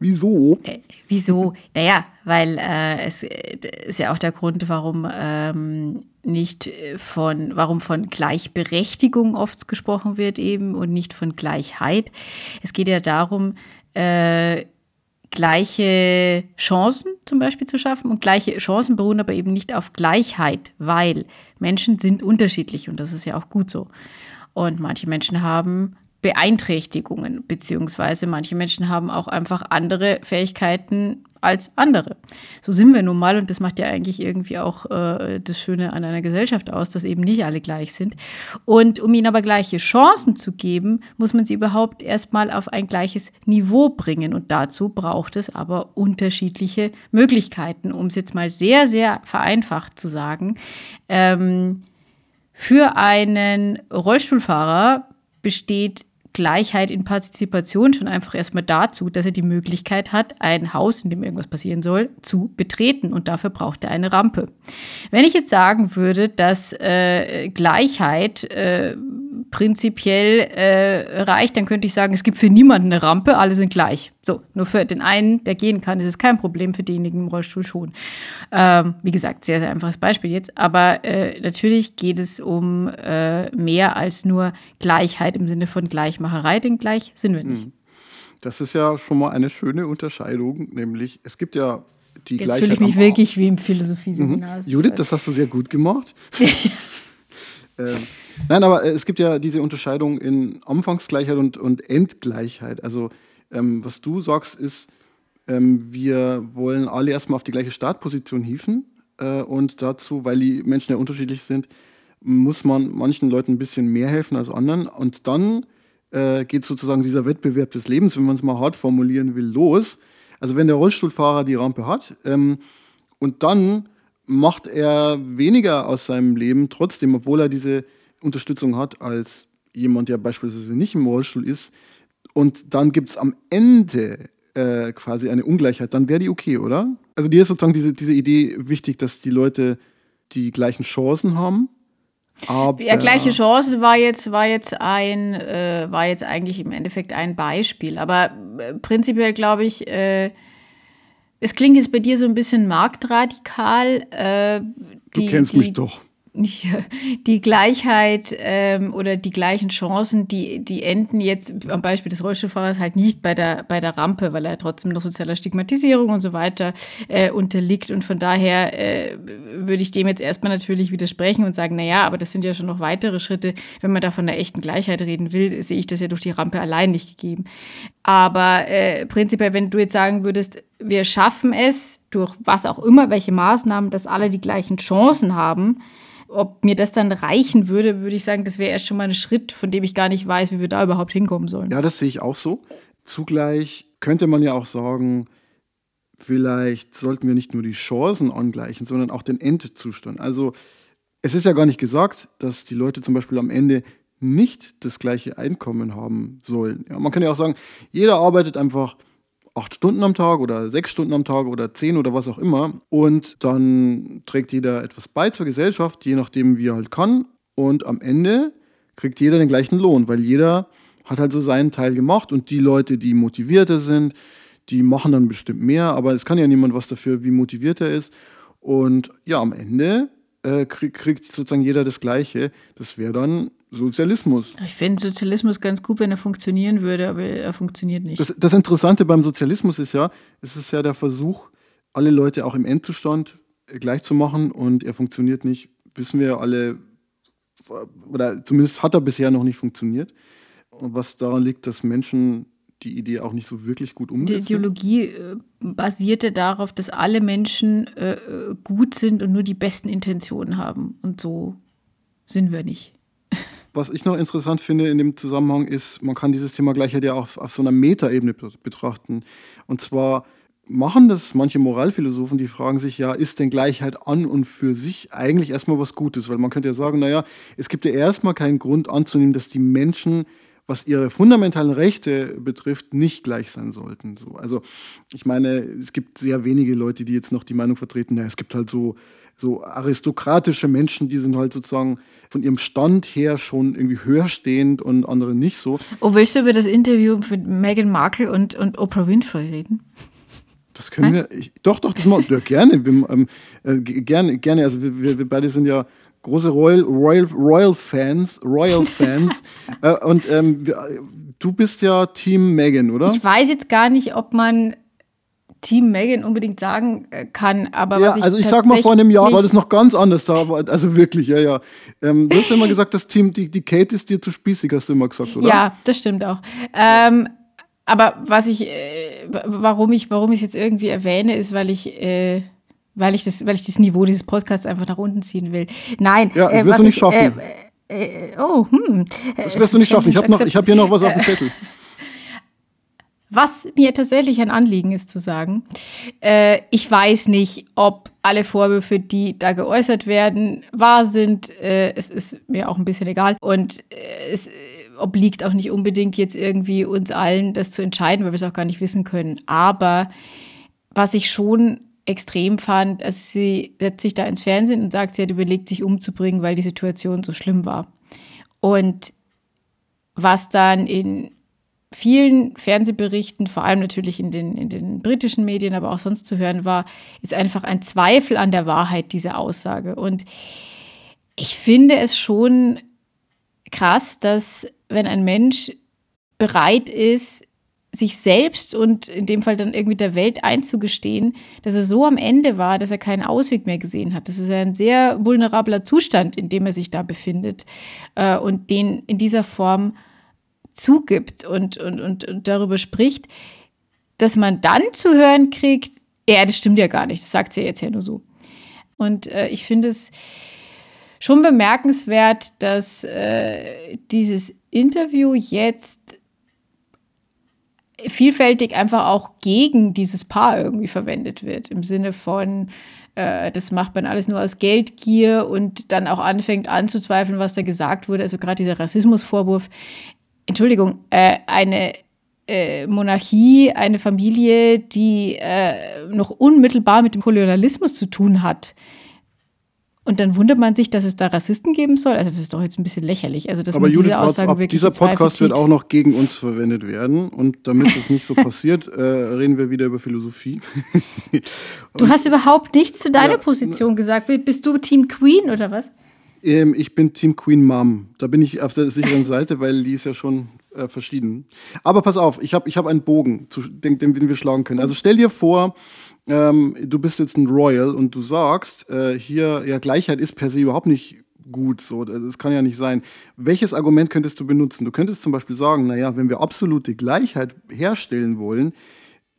[SPEAKER 1] Wieso?
[SPEAKER 2] Äh, wieso? Naja, weil äh, es äh, ist ja auch der Grund, warum ähm, nicht von, warum von Gleichberechtigung oft gesprochen wird eben und nicht von Gleichheit. Es geht ja darum, äh, gleiche Chancen zum Beispiel zu schaffen und gleiche Chancen beruhen aber eben nicht auf Gleichheit, weil Menschen sind unterschiedlich und das ist ja auch gut so. Und manche Menschen haben Beeinträchtigungen, beziehungsweise manche Menschen haben auch einfach andere Fähigkeiten als andere. So sind wir nun mal und das macht ja eigentlich irgendwie auch äh, das Schöne an einer Gesellschaft aus, dass eben nicht alle gleich sind. Und um ihnen aber gleiche Chancen zu geben, muss man sie überhaupt erstmal auf ein gleiches Niveau bringen und dazu braucht es aber unterschiedliche Möglichkeiten, um es jetzt mal sehr, sehr vereinfacht zu sagen. Ähm, Für einen Rollstuhlfahrer besteht Gleichheit in Partizipation schon einfach erstmal dazu, dass er die Möglichkeit hat, ein Haus, in dem irgendwas passieren soll, zu betreten. Und dafür braucht er eine Rampe. Wenn ich jetzt sagen würde, dass äh, Gleichheit äh, prinzipiell äh, reicht, dann könnte ich sagen, es gibt für niemanden eine Rampe, alle sind gleich. So, nur für den einen, der gehen kann, ist es kein Problem, für denjenigen im Rollstuhl schon. Ähm, wie gesagt, sehr, sehr einfaches Beispiel jetzt. Aber äh, natürlich geht es um äh, mehr als nur Gleichheit im Sinne von Gleichmacherei, denn gleich sind wir nicht. Hm.
[SPEAKER 1] Das ist ja schon mal eine schöne Unterscheidung, nämlich es gibt ja die
[SPEAKER 2] Jetzt
[SPEAKER 1] Gleichheit.
[SPEAKER 2] fühle ich mich wirklich wie im Philosophieseminar.
[SPEAKER 1] Mhm. Judith, das hast du sehr gut gemacht. [LAUGHS] ähm, nein, aber äh, es gibt ja diese Unterscheidung in Anfangsgleichheit und, und Endgleichheit. Also ähm, was du sagst, ist, ähm, wir wollen alle erstmal auf die gleiche Startposition hieven. Äh, und dazu, weil die Menschen ja unterschiedlich sind, muss man manchen Leuten ein bisschen mehr helfen als anderen. Und dann äh, geht sozusagen dieser Wettbewerb des Lebens, wenn man es mal hart formulieren will, los. Also wenn der Rollstuhlfahrer die Rampe hat ähm, und dann macht er weniger aus seinem Leben, trotzdem, obwohl er diese Unterstützung hat, als jemand, der beispielsweise nicht im Rollstuhl ist. Und dann gibt es am Ende äh, quasi eine Ungleichheit, dann wäre die okay, oder? Also dir ist sozusagen diese, diese Idee wichtig, dass die Leute die gleichen Chancen haben.
[SPEAKER 2] Aber ja, gleiche Chancen war jetzt, war jetzt ein, äh, war jetzt eigentlich im Endeffekt ein Beispiel. Aber äh, prinzipiell glaube ich, äh, es klingt jetzt bei dir so ein bisschen marktradikal.
[SPEAKER 1] Äh, die, du kennst die, mich doch.
[SPEAKER 2] Die Gleichheit ähm, oder die gleichen Chancen, die, die enden jetzt am Beispiel des Rollstuhlfahrers halt nicht bei der, bei der Rampe, weil er trotzdem noch sozialer Stigmatisierung und so weiter äh, unterliegt. Und von daher äh, würde ich dem jetzt erstmal natürlich widersprechen und sagen, naja, aber das sind ja schon noch weitere Schritte. Wenn man da von der echten Gleichheit reden will, sehe ich das ja durch die Rampe allein nicht gegeben. Aber äh, prinzipiell, wenn du jetzt sagen würdest, wir schaffen es durch was auch immer, welche Maßnahmen, dass alle die gleichen Chancen haben. Ob mir das dann reichen würde, würde ich sagen, das wäre erst schon mal ein Schritt, von dem ich gar nicht weiß, wie wir da überhaupt hinkommen sollen.
[SPEAKER 1] Ja, das sehe ich auch so. Zugleich könnte man ja auch sagen, vielleicht sollten wir nicht nur die Chancen angleichen, sondern auch den Endzustand. Also es ist ja gar nicht gesagt, dass die Leute zum Beispiel am Ende nicht das gleiche Einkommen haben sollen. Ja, man kann ja auch sagen, jeder arbeitet einfach acht Stunden am Tag oder sechs Stunden am Tag oder zehn oder was auch immer. Und dann trägt jeder etwas bei zur Gesellschaft, je nachdem, wie er halt kann. Und am Ende kriegt jeder den gleichen Lohn, weil jeder hat halt so seinen Teil gemacht. Und die Leute, die motivierter sind, die machen dann bestimmt mehr. Aber es kann ja niemand was dafür, wie motiviert er ist. Und ja, am Ende äh, krieg, kriegt sozusagen jeder das Gleiche. Das wäre dann Sozialismus.
[SPEAKER 2] Ich finde Sozialismus ganz gut, wenn er funktionieren würde, aber er funktioniert nicht.
[SPEAKER 1] Das, das Interessante beim Sozialismus ist ja, es ist ja der Versuch, alle Leute auch im Endzustand gleich zu machen und er funktioniert nicht, wissen wir alle, oder zumindest hat er bisher noch nicht funktioniert. Was daran liegt, dass Menschen die Idee auch nicht so wirklich gut umsetzen.
[SPEAKER 2] Die Ideologie äh, basierte darauf, dass alle Menschen äh, äh, gut sind und nur die besten Intentionen haben. Und so sind wir nicht.
[SPEAKER 1] Was ich noch interessant finde in dem Zusammenhang ist, man kann dieses Thema Gleichheit ja auch auf so einer Metaebene betrachten. Und zwar machen das manche Moralphilosophen, die fragen sich ja, ist denn Gleichheit an und für sich eigentlich erstmal was Gutes? Weil man könnte ja sagen, naja, es gibt ja erstmal keinen Grund anzunehmen, dass die Menschen, was ihre fundamentalen Rechte betrifft, nicht gleich sein sollten. So, also ich meine, es gibt sehr wenige Leute, die jetzt noch die Meinung vertreten, naja, es gibt halt so so aristokratische Menschen, die sind halt sozusagen von ihrem Stand her schon irgendwie höher stehend und andere nicht so.
[SPEAKER 2] Oh, willst du über das Interview mit Meghan Markle und, und Oprah Winfrey reden?
[SPEAKER 1] Das können wir, ich, doch, doch, das machen ja, gerne, wir, ähm, äh, gerne, gerne, also wir, wir beide sind ja große Royal, Royal, Royal Fans, Royal Fans [LAUGHS] äh, und ähm, wir, du bist ja Team Meghan, oder?
[SPEAKER 2] Ich weiß jetzt gar nicht, ob man Team Megan unbedingt sagen äh, kann, aber
[SPEAKER 1] ja,
[SPEAKER 2] was ich
[SPEAKER 1] also ich sag mal vor einem Jahr war das noch ganz anders da, also wirklich, ja, ja. Ähm, du hast ja immer gesagt, das Team, die, die Kate ist dir zu spießig, hast du immer gesagt, oder?
[SPEAKER 2] Ja, das stimmt auch. Ähm, aber was ich, äh, warum ich, warum ich es jetzt irgendwie erwähne, ist, weil ich, äh, weil ich das, weil ich das Niveau dieses Podcasts einfach nach unten ziehen will. Nein,
[SPEAKER 1] ja, das äh, wirst du nicht ich, schaffen.
[SPEAKER 2] Äh, äh, oh, hm.
[SPEAKER 1] Das wirst du nicht schaffen. Ich habe hab hier noch was auf dem [LAUGHS] Zettel.
[SPEAKER 2] Was mir tatsächlich ein Anliegen ist zu sagen, äh, ich weiß nicht, ob alle Vorwürfe, die da geäußert werden, wahr sind. Äh, es ist mir auch ein bisschen egal. Und äh, es obliegt auch nicht unbedingt jetzt irgendwie uns allen, das zu entscheiden, weil wir es auch gar nicht wissen können. Aber was ich schon extrem fand, also sie setzt sich da ins Fernsehen und sagt, sie hat überlegt, sich umzubringen, weil die Situation so schlimm war. Und was dann in vielen Fernsehberichten, vor allem natürlich in den, in den britischen Medien, aber auch sonst zu hören war, ist einfach ein Zweifel an der Wahrheit dieser Aussage. Und ich finde es schon krass, dass wenn ein Mensch bereit ist, sich selbst und in dem Fall dann irgendwie der Welt einzugestehen, dass er so am Ende war, dass er keinen Ausweg mehr gesehen hat. Das ist ein sehr vulnerabler Zustand, in dem er sich da befindet äh, und den in dieser Form zugibt und, und, und, und darüber spricht, dass man dann zu hören kriegt, ja, das stimmt ja gar nicht, das sagt sie jetzt ja nur so. Und äh, ich finde es schon bemerkenswert, dass äh, dieses Interview jetzt vielfältig einfach auch gegen dieses Paar irgendwie verwendet wird. Im Sinne von, äh, das macht man alles nur aus Geldgier und dann auch anfängt anzuzweifeln, was da gesagt wurde. Also gerade dieser Rassismusvorwurf, Entschuldigung, äh, eine äh, Monarchie, eine Familie, die äh, noch unmittelbar mit dem Kolonialismus zu tun hat. Und dann wundert man sich, dass es da Rassisten geben soll. Also das ist doch jetzt ein bisschen lächerlich. Also dass
[SPEAKER 1] Aber Judith,
[SPEAKER 2] diese Aussagen
[SPEAKER 1] ab,
[SPEAKER 2] wirklich
[SPEAKER 1] dieser Podcast wird
[SPEAKER 2] zieht.
[SPEAKER 1] auch noch gegen uns verwendet werden. Und damit es nicht so [LAUGHS] passiert, äh, reden wir wieder über Philosophie.
[SPEAKER 2] Du hast überhaupt nichts zu deiner
[SPEAKER 1] Ja,
[SPEAKER 2] Position gesagt. Bist du Team Queen oder was?
[SPEAKER 1] Ähm, ich bin Team Queen Mom. Da bin ich auf der sicheren Seite, weil die ist ja schon äh, verschieden. Aber pass auf, ich habe ich hab einen Bogen, zu, den, den wir schlagen können. Also stell dir vor, ähm, du bist jetzt ein Royal und du sagst, äh, hier, ja, Gleichheit ist per se überhaupt nicht gut, so, das kann ja nicht sein. Welches Argument könntest du benutzen? Du könntest zum Beispiel sagen, naja, wenn wir absolute Gleichheit herstellen wollen,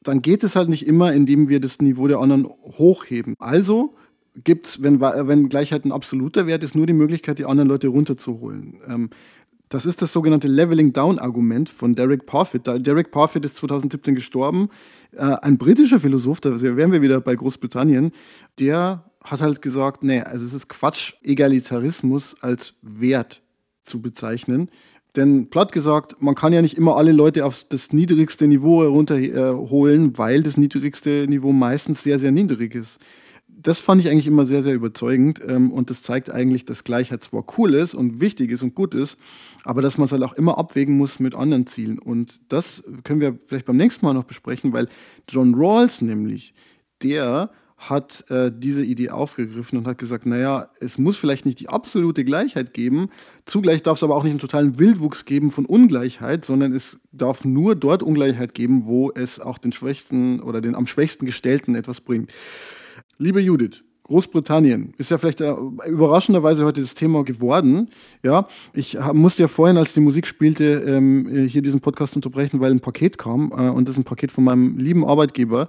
[SPEAKER 1] dann geht es halt nicht immer, indem wir das Niveau der anderen hochheben. Also gibt wenn, wenn Gleichheit ein absoluter Wert ist, nur die Möglichkeit, die anderen Leute runterzuholen. Ähm, das ist das sogenannte Leveling-Down-Argument von Derek Parfit. Derek Parfit ist 2017 gestorben. Äh, ein britischer Philosoph, da wären wir wieder bei Großbritannien, der hat halt gesagt, nee, also es ist Quatsch, Egalitarismus als Wert zu bezeichnen. Denn platt gesagt, man kann ja nicht immer alle Leute auf das niedrigste Niveau herunterholen, weil das niedrigste Niveau meistens sehr, sehr niedrig ist. Das fand ich eigentlich immer sehr, sehr überzeugend ähm, und das zeigt eigentlich, dass Gleichheit zwar cool ist und wichtig ist und gut ist, aber dass man es halt auch immer abwägen muss mit anderen Zielen. Und das können wir vielleicht beim nächsten Mal noch besprechen, weil John Rawls nämlich, der hat äh, diese Idee aufgegriffen und hat gesagt, naja, es muss vielleicht nicht die absolute Gleichheit geben, zugleich darf es aber auch nicht einen totalen Wildwuchs geben von Ungleichheit, sondern es darf nur dort Ungleichheit geben, wo es auch den Schwächsten oder den am schwächsten Gestellten etwas bringt. Liebe Judith, Großbritannien ist ja vielleicht äh, überraschenderweise heute das Thema geworden. Ja, ich musste ja vorhin, als die Musik spielte, ähm, äh, hier diesen Podcast unterbrechen, weil ein Paket kam äh, und das ist ein Paket von meinem lieben Arbeitgeber.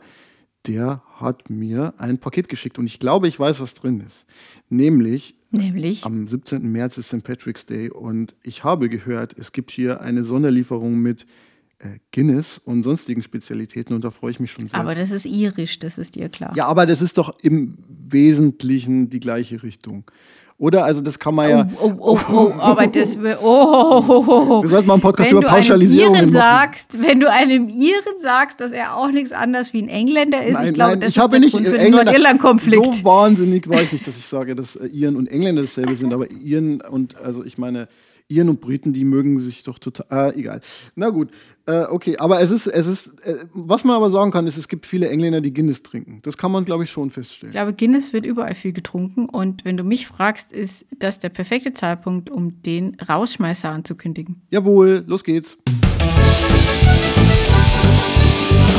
[SPEAKER 1] Der hat mir ein Paket geschickt und ich glaube, ich weiß, was drin ist. Nämlich
[SPEAKER 2] Nämlich.
[SPEAKER 1] am 17. März ist St. Patrick's Day und ich habe gehört, es gibt hier eine Sonderlieferung mit Guinness und sonstigen Spezialitäten und da freue ich mich schon sehr.
[SPEAKER 2] Aber das ist irisch, das ist dir klar.
[SPEAKER 1] Ja, aber das ist doch im Wesentlichen die gleiche Richtung. Oder? Also das kann man ja.
[SPEAKER 2] Oh, oh, oh, oh, aber das oh, oh, oh, oh.
[SPEAKER 1] Wir sollten mal einen Podcast
[SPEAKER 2] wenn
[SPEAKER 1] über
[SPEAKER 2] Iren
[SPEAKER 1] machen.
[SPEAKER 2] sagst, wenn du einem Iren sagst, dass er auch nichts anderes wie ein Engländer ist, ich glaube, das
[SPEAKER 1] ich
[SPEAKER 2] ist
[SPEAKER 1] habe
[SPEAKER 2] der
[SPEAKER 1] nicht
[SPEAKER 2] Grund für den Nordirland-Konflikt.
[SPEAKER 1] So wahnsinnig war ich nicht, dass ich sage, dass äh, Iren und Engländer dasselbe sind, aber Iren und, also ich meine, Iren und Briten, die mögen sich doch total, äh, egal. Na gut, äh, okay, aber es ist, es ist, äh, was man aber sagen kann, ist, es gibt viele Engländer, die Guinness trinken. Das kann man, glaube ich, schon feststellen.
[SPEAKER 2] Ich glaube, Guinness wird überall viel getrunken und wenn du mich fragst, ist das der perfekte Zeitpunkt, um den Rausschmeißer anzukündigen.
[SPEAKER 1] Jawohl, los geht's.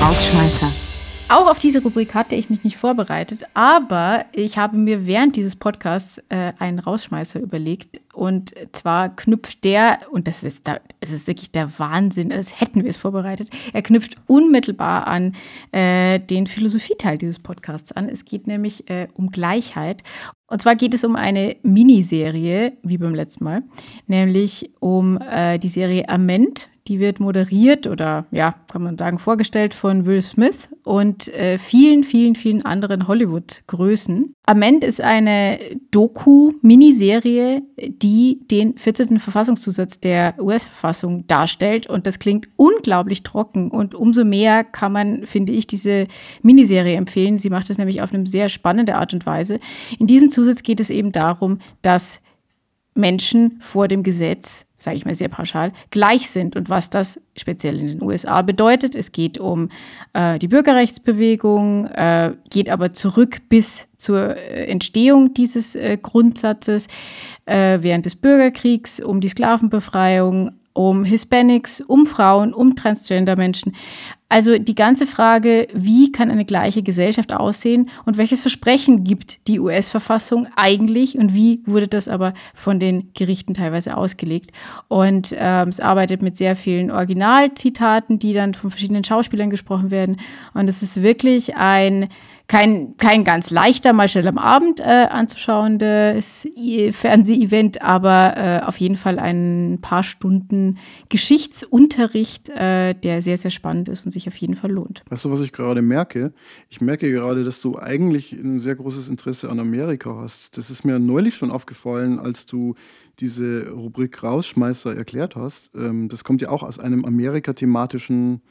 [SPEAKER 3] Rausschmeißer.
[SPEAKER 2] Auch auf diese Rubrik hatte ich mich nicht vorbereitet, aber ich habe mir während dieses Podcasts äh, einen Rausschmeißer überlegt. Und zwar knüpft der, und das ist, da, es ist wirklich der Wahnsinn, als hätten wir es vorbereitet, er knüpft unmittelbar an äh, den Philosophieteil dieses Podcasts an. Es geht nämlich äh, um Gleichheit. Und zwar geht es um eine Miniserie, wie beim letzten Mal, nämlich um äh, die Serie Ament, Die wird moderiert oder ja, kann man sagen, vorgestellt von Will Smith und äh, vielen, vielen, vielen anderen Hollywood-Größen. Amend ist eine Doku-Miniserie, die den 14. Verfassungszusatz der US-Verfassung darstellt. Und das klingt unglaublich trocken. Und umso mehr kann man, finde ich, diese Miniserie empfehlen. Sie macht das nämlich auf eine sehr spannende Art und Weise. In diesem Zusatz geht es eben darum, dass Menschen vor dem Gesetz, sage ich mal sehr pauschal, gleich sind und was das speziell in den USA bedeutet. Es geht um äh, die Bürgerrechtsbewegung, äh, geht aber zurück bis zur äh, Entstehung dieses äh, Grundsatzes äh, während des Bürgerkriegs, um die Sklavenbefreiung, um Hispanics, um Frauen, um Transgender-Menschen. Also die ganze Frage, wie kann eine gleiche Gesellschaft aussehen und welches Versprechen gibt die US-Verfassung eigentlich und wie wurde das aber von den Gerichten teilweise ausgelegt. Und ähm, es arbeitet mit sehr vielen Originalzitaten, die dann von verschiedenen Schauspielern gesprochen werden. Und es ist wirklich ein kein, kein ganz leichter, mal schnell am Abend äh, anzuschauendes Fernseh-Event, aber äh, auf jeden Fall ein paar Stunden Geschichtsunterricht, äh, der sehr, sehr spannend ist und sich auf jeden Fall lohnt.
[SPEAKER 1] Weißt du, was ich gerade merke? Ich merke gerade, dass du eigentlich ein sehr großes Interesse an Amerika hast. Das ist mir neulich schon aufgefallen, als du diese Rubrik Rausschmeißer erklärt hast. Ähm, das kommt ja auch aus einem Amerika-thematischen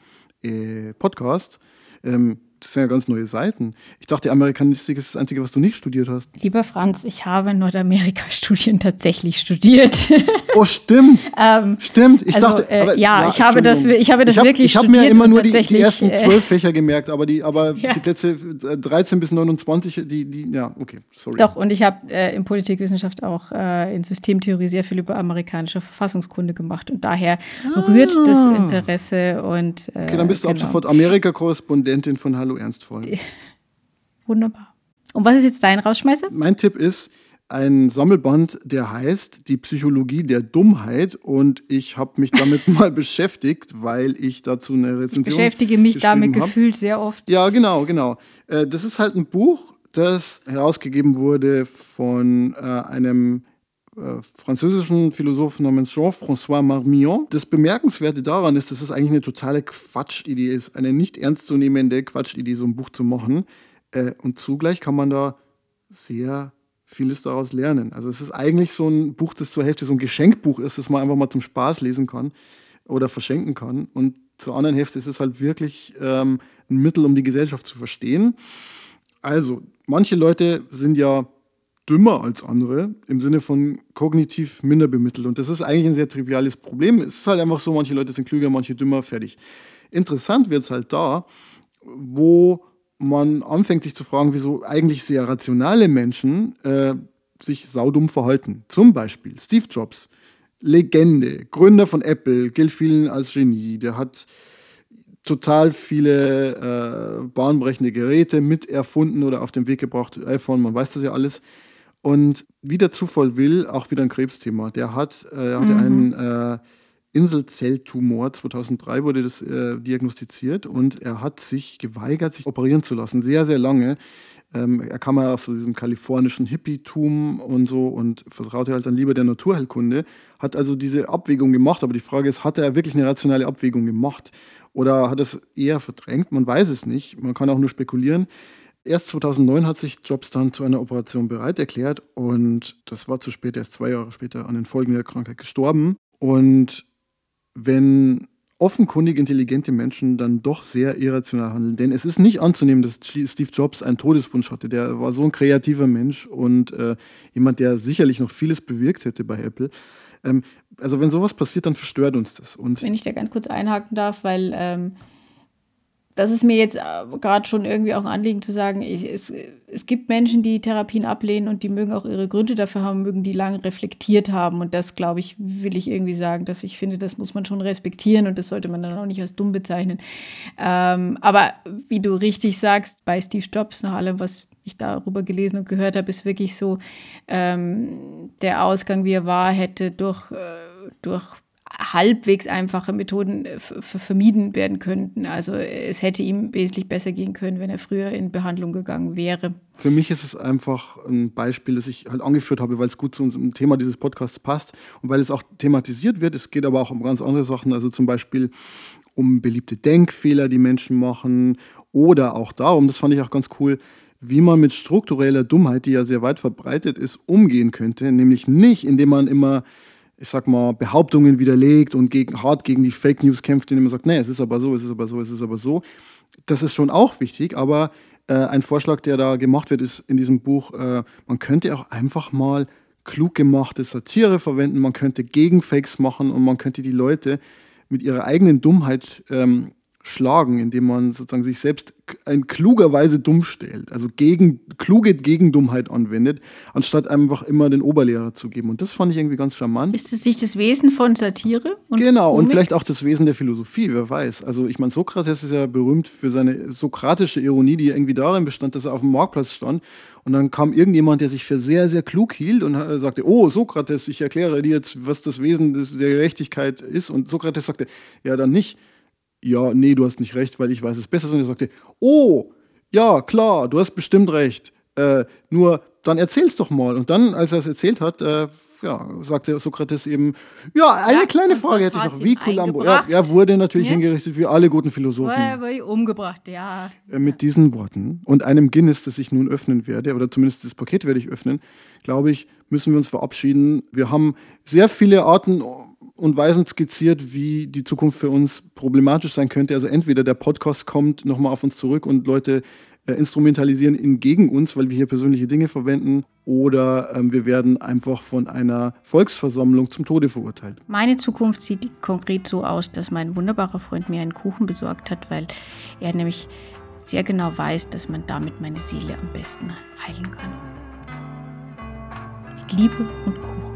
[SPEAKER 1] äh, Podcast. Ähm, das sind ja ganz neue Seiten. Ich dachte, Amerikanistik ist das Einzige, was du nicht studiert hast.
[SPEAKER 2] Lieber Franz, ich habe Nordamerika-Studien [LAUGHS] tatsächlich studiert. [LAUGHS]
[SPEAKER 1] Oh, stimmt. [LAUGHS] ähm, stimmt. Ich
[SPEAKER 2] also,
[SPEAKER 1] dachte,
[SPEAKER 2] äh, aber, ja, ja, ich habe das, ich habe das
[SPEAKER 1] ich hab,
[SPEAKER 2] wirklich
[SPEAKER 1] ich
[SPEAKER 2] studiert.
[SPEAKER 1] Ich habe mir immer nur die, die, ersten äh, zwölf Fächer gemerkt, aber die, aber ja. die Plätze 13 bis 29, die, die, ja, okay, sorry.
[SPEAKER 2] Doch, und ich habe äh, in Politikwissenschaft auch äh, in Systemtheorie sehr viel über amerikanische Verfassungskunde gemacht und daher ah. rührt das Interesse und.
[SPEAKER 1] Äh, okay, dann bist du genau. ab sofort Amerika-Korrespondentin von Hallo Ernstvoll. [LAUGHS]
[SPEAKER 2] Wunderbar. Und was ist jetzt dein Rausschmeißer?
[SPEAKER 1] Mein Tipp ist ein Sammelband, der heißt Die Psychologie der Dummheit. Und ich habe mich damit [LAUGHS] mal beschäftigt, weil ich dazu eine Rezension.
[SPEAKER 2] Ich beschäftige mich damit hab. gefühlt sehr oft.
[SPEAKER 1] Ja, genau, genau. Äh, das ist halt ein Buch, das herausgegeben wurde von äh, einem französischen Philosophen namens Jean-François Marmillon. Das Bemerkenswerte daran ist, dass es eigentlich eine totale Quatschidee ist, eine nicht ernstzunehmende Quatschidee, so ein Buch zu machen. Äh, und zugleich kann man da sehr vieles daraus lernen. Also es ist eigentlich so ein Buch, das zur Hälfte so ein Geschenkbuch ist, das man einfach mal zum Spaß lesen kann oder verschenken kann. Und zur anderen Hälfte ist es halt wirklich ähm, ein Mittel, um die Gesellschaft zu verstehen. Also, manche Leute sind ja dümmer als andere im Sinne von kognitiv minder bemittelt. Und das ist eigentlich ein sehr triviales Problem. Es ist halt einfach so, manche Leute sind klüger, manche dümmer, fertig. Interessant wird es halt da, wo man anfängt sich zu fragen, wieso eigentlich sehr rationale Menschen äh, sich saudumm verhalten. Zum Beispiel Steve Jobs, Legende, Gründer von Apple, gilt vielen als Genie. Der hat total viele äh, bahnbrechende Geräte mit erfunden oder auf den Weg gebracht. iPhone, man weiß das ja alles. Und wie der Zufall will, auch wieder ein Krebsthema. Der hat, äh, hatte mhm. einen äh, Inselzelltumor. 2003 wurde das äh, diagnostiziert und er hat sich geweigert, sich operieren zu lassen. Sehr, sehr lange. Ähm, er kam ja aus so diesem kalifornischen Hippietum und so und vertraute halt dann lieber der Naturheilkunde. Hat also diese Abwägung gemacht, aber die Frage ist, hat er wirklich eine rationale Abwägung gemacht? Oder hat er es eher verdrängt? Man weiß es nicht. Man kann auch nur spekulieren. Erst 2009 hat sich Jobs dann zu einer Operation bereit erklärt und das war zu spät, er ist zwei Jahre später an den Folgen der Krankheit gestorben. Und wenn offenkundig intelligente Menschen dann doch sehr irrational handeln, denn es ist nicht anzunehmen, dass Steve Jobs einen Todeswunsch hatte. Der war so ein kreativer Mensch und äh, jemand, der sicherlich noch vieles bewirkt hätte bei Apple. Ähm, also wenn sowas passiert, dann verstört uns das. Und
[SPEAKER 2] wenn ich da ganz kurz einhaken darf, weil ähm, das ist mir jetzt äh, gerade schon irgendwie auch ein Anliegen zu sagen, ich, es, es gibt Menschen, die Therapien ablehnen und die mögen auch ihre Gründe dafür haben, mögen die lange reflektiert haben. Und das, glaube ich, will ich irgendwie sagen, dass ich finde, das muss man schon respektieren und das sollte man dann auch nicht als dumm bezeichnen. Ähm, aber wie du richtig sagst, bei Steve Jobs, nach allem, was ich darüber gelesen und gehört habe, ist wirklich so, ähm, der Ausgang, wie er war, hätte durch, äh, durch halbwegs einfache Methoden äh, vermieden werden könnten. Also es hätte ihm wesentlich besser gehen können, wenn er früher in Behandlung gegangen wäre.
[SPEAKER 1] Für mich ist es einfach ein Beispiel, das ich halt angeführt habe, weil es gut zu unserem Thema dieses Podcasts passt und weil es auch thematisiert wird. Es geht aber auch um ganz andere Sachen, also zum Beispiel um beliebte Denkfehler, die Menschen machen oder auch darum, das fand ich auch ganz cool, wie man mit struktureller Dummheit, die ja sehr weit verbreitet ist, umgehen könnte. Nämlich nicht, indem man immer, ich sag mal, Behauptungen widerlegt und gegen, hart gegen die Fake News kämpft, indem man sagt, nee, es ist aber so, es ist aber so, es ist aber so. Das ist schon auch wichtig, aber äh, ein Vorschlag, der da gemacht wird, ist in diesem Buch, äh, man könnte auch einfach mal klug gemachte Satire verwenden, man könnte Gegenfakes machen und man könnte die Leute mit ihrer eigenen Dummheit ähm, schlagen, indem man sozusagen sich selbst in kluger Weise dumm stellt, also gegen, kluge Gegendummheit anwendet, anstatt einfach immer den Oberlehrer zu geben. Und das fand ich irgendwie ganz charmant.
[SPEAKER 2] Ist es nicht das Wesen von Satire?
[SPEAKER 1] Und genau, und vielleicht auch das Wesen der Philosophie, wer weiß. Also ich meine, Sokrates ist ja berühmt für seine sokratische Ironie, die irgendwie darin bestand, dass er auf dem Marktplatz stand und dann kam irgendjemand, der sich für sehr, sehr klug hielt und sagte, oh Sokrates, ich erkläre dir jetzt, was das Wesen der Gerechtigkeit ist. Und Sokrates sagte, ja, dann nicht ja, nee, du hast nicht recht, weil ich weiß es besser. Und er sagte, oh, ja, klar, du hast bestimmt recht. Äh, nur dann erzähl's doch mal. Und dann, als er es erzählt hat, äh, ja, sagte Sokrates eben, ja, eine ja, kleine Frage hätte ich noch. Wie Columbo? Er, er, wurde natürlich ja. hingerichtet wie alle guten Philosophen.
[SPEAKER 2] Er wurde umgebracht, ja.
[SPEAKER 1] Äh, mit diesen Worten und einem Guinness, das ich nun öffnen werde, oder zumindest das Paket werde ich öffnen, glaube ich, müssen wir uns verabschieden. Wir haben sehr viele Arten und Weisen skizziert, wie die Zukunft für uns problematisch sein könnte. Also entweder der Podcast kommt nochmal auf uns zurück und Leute äh, instrumentalisieren ihn gegen uns, weil wir hier persönliche Dinge verwenden, oder ähm, wir werden einfach von einer Volksversammlung zum Tode verurteilt.
[SPEAKER 2] Meine Zukunft sieht konkret so aus, dass mein wunderbarer Freund mir einen Kuchen besorgt hat, weil er nämlich sehr genau weiß, dass man damit meine Seele am besten heilen kann. Mit Liebe und Kuchen.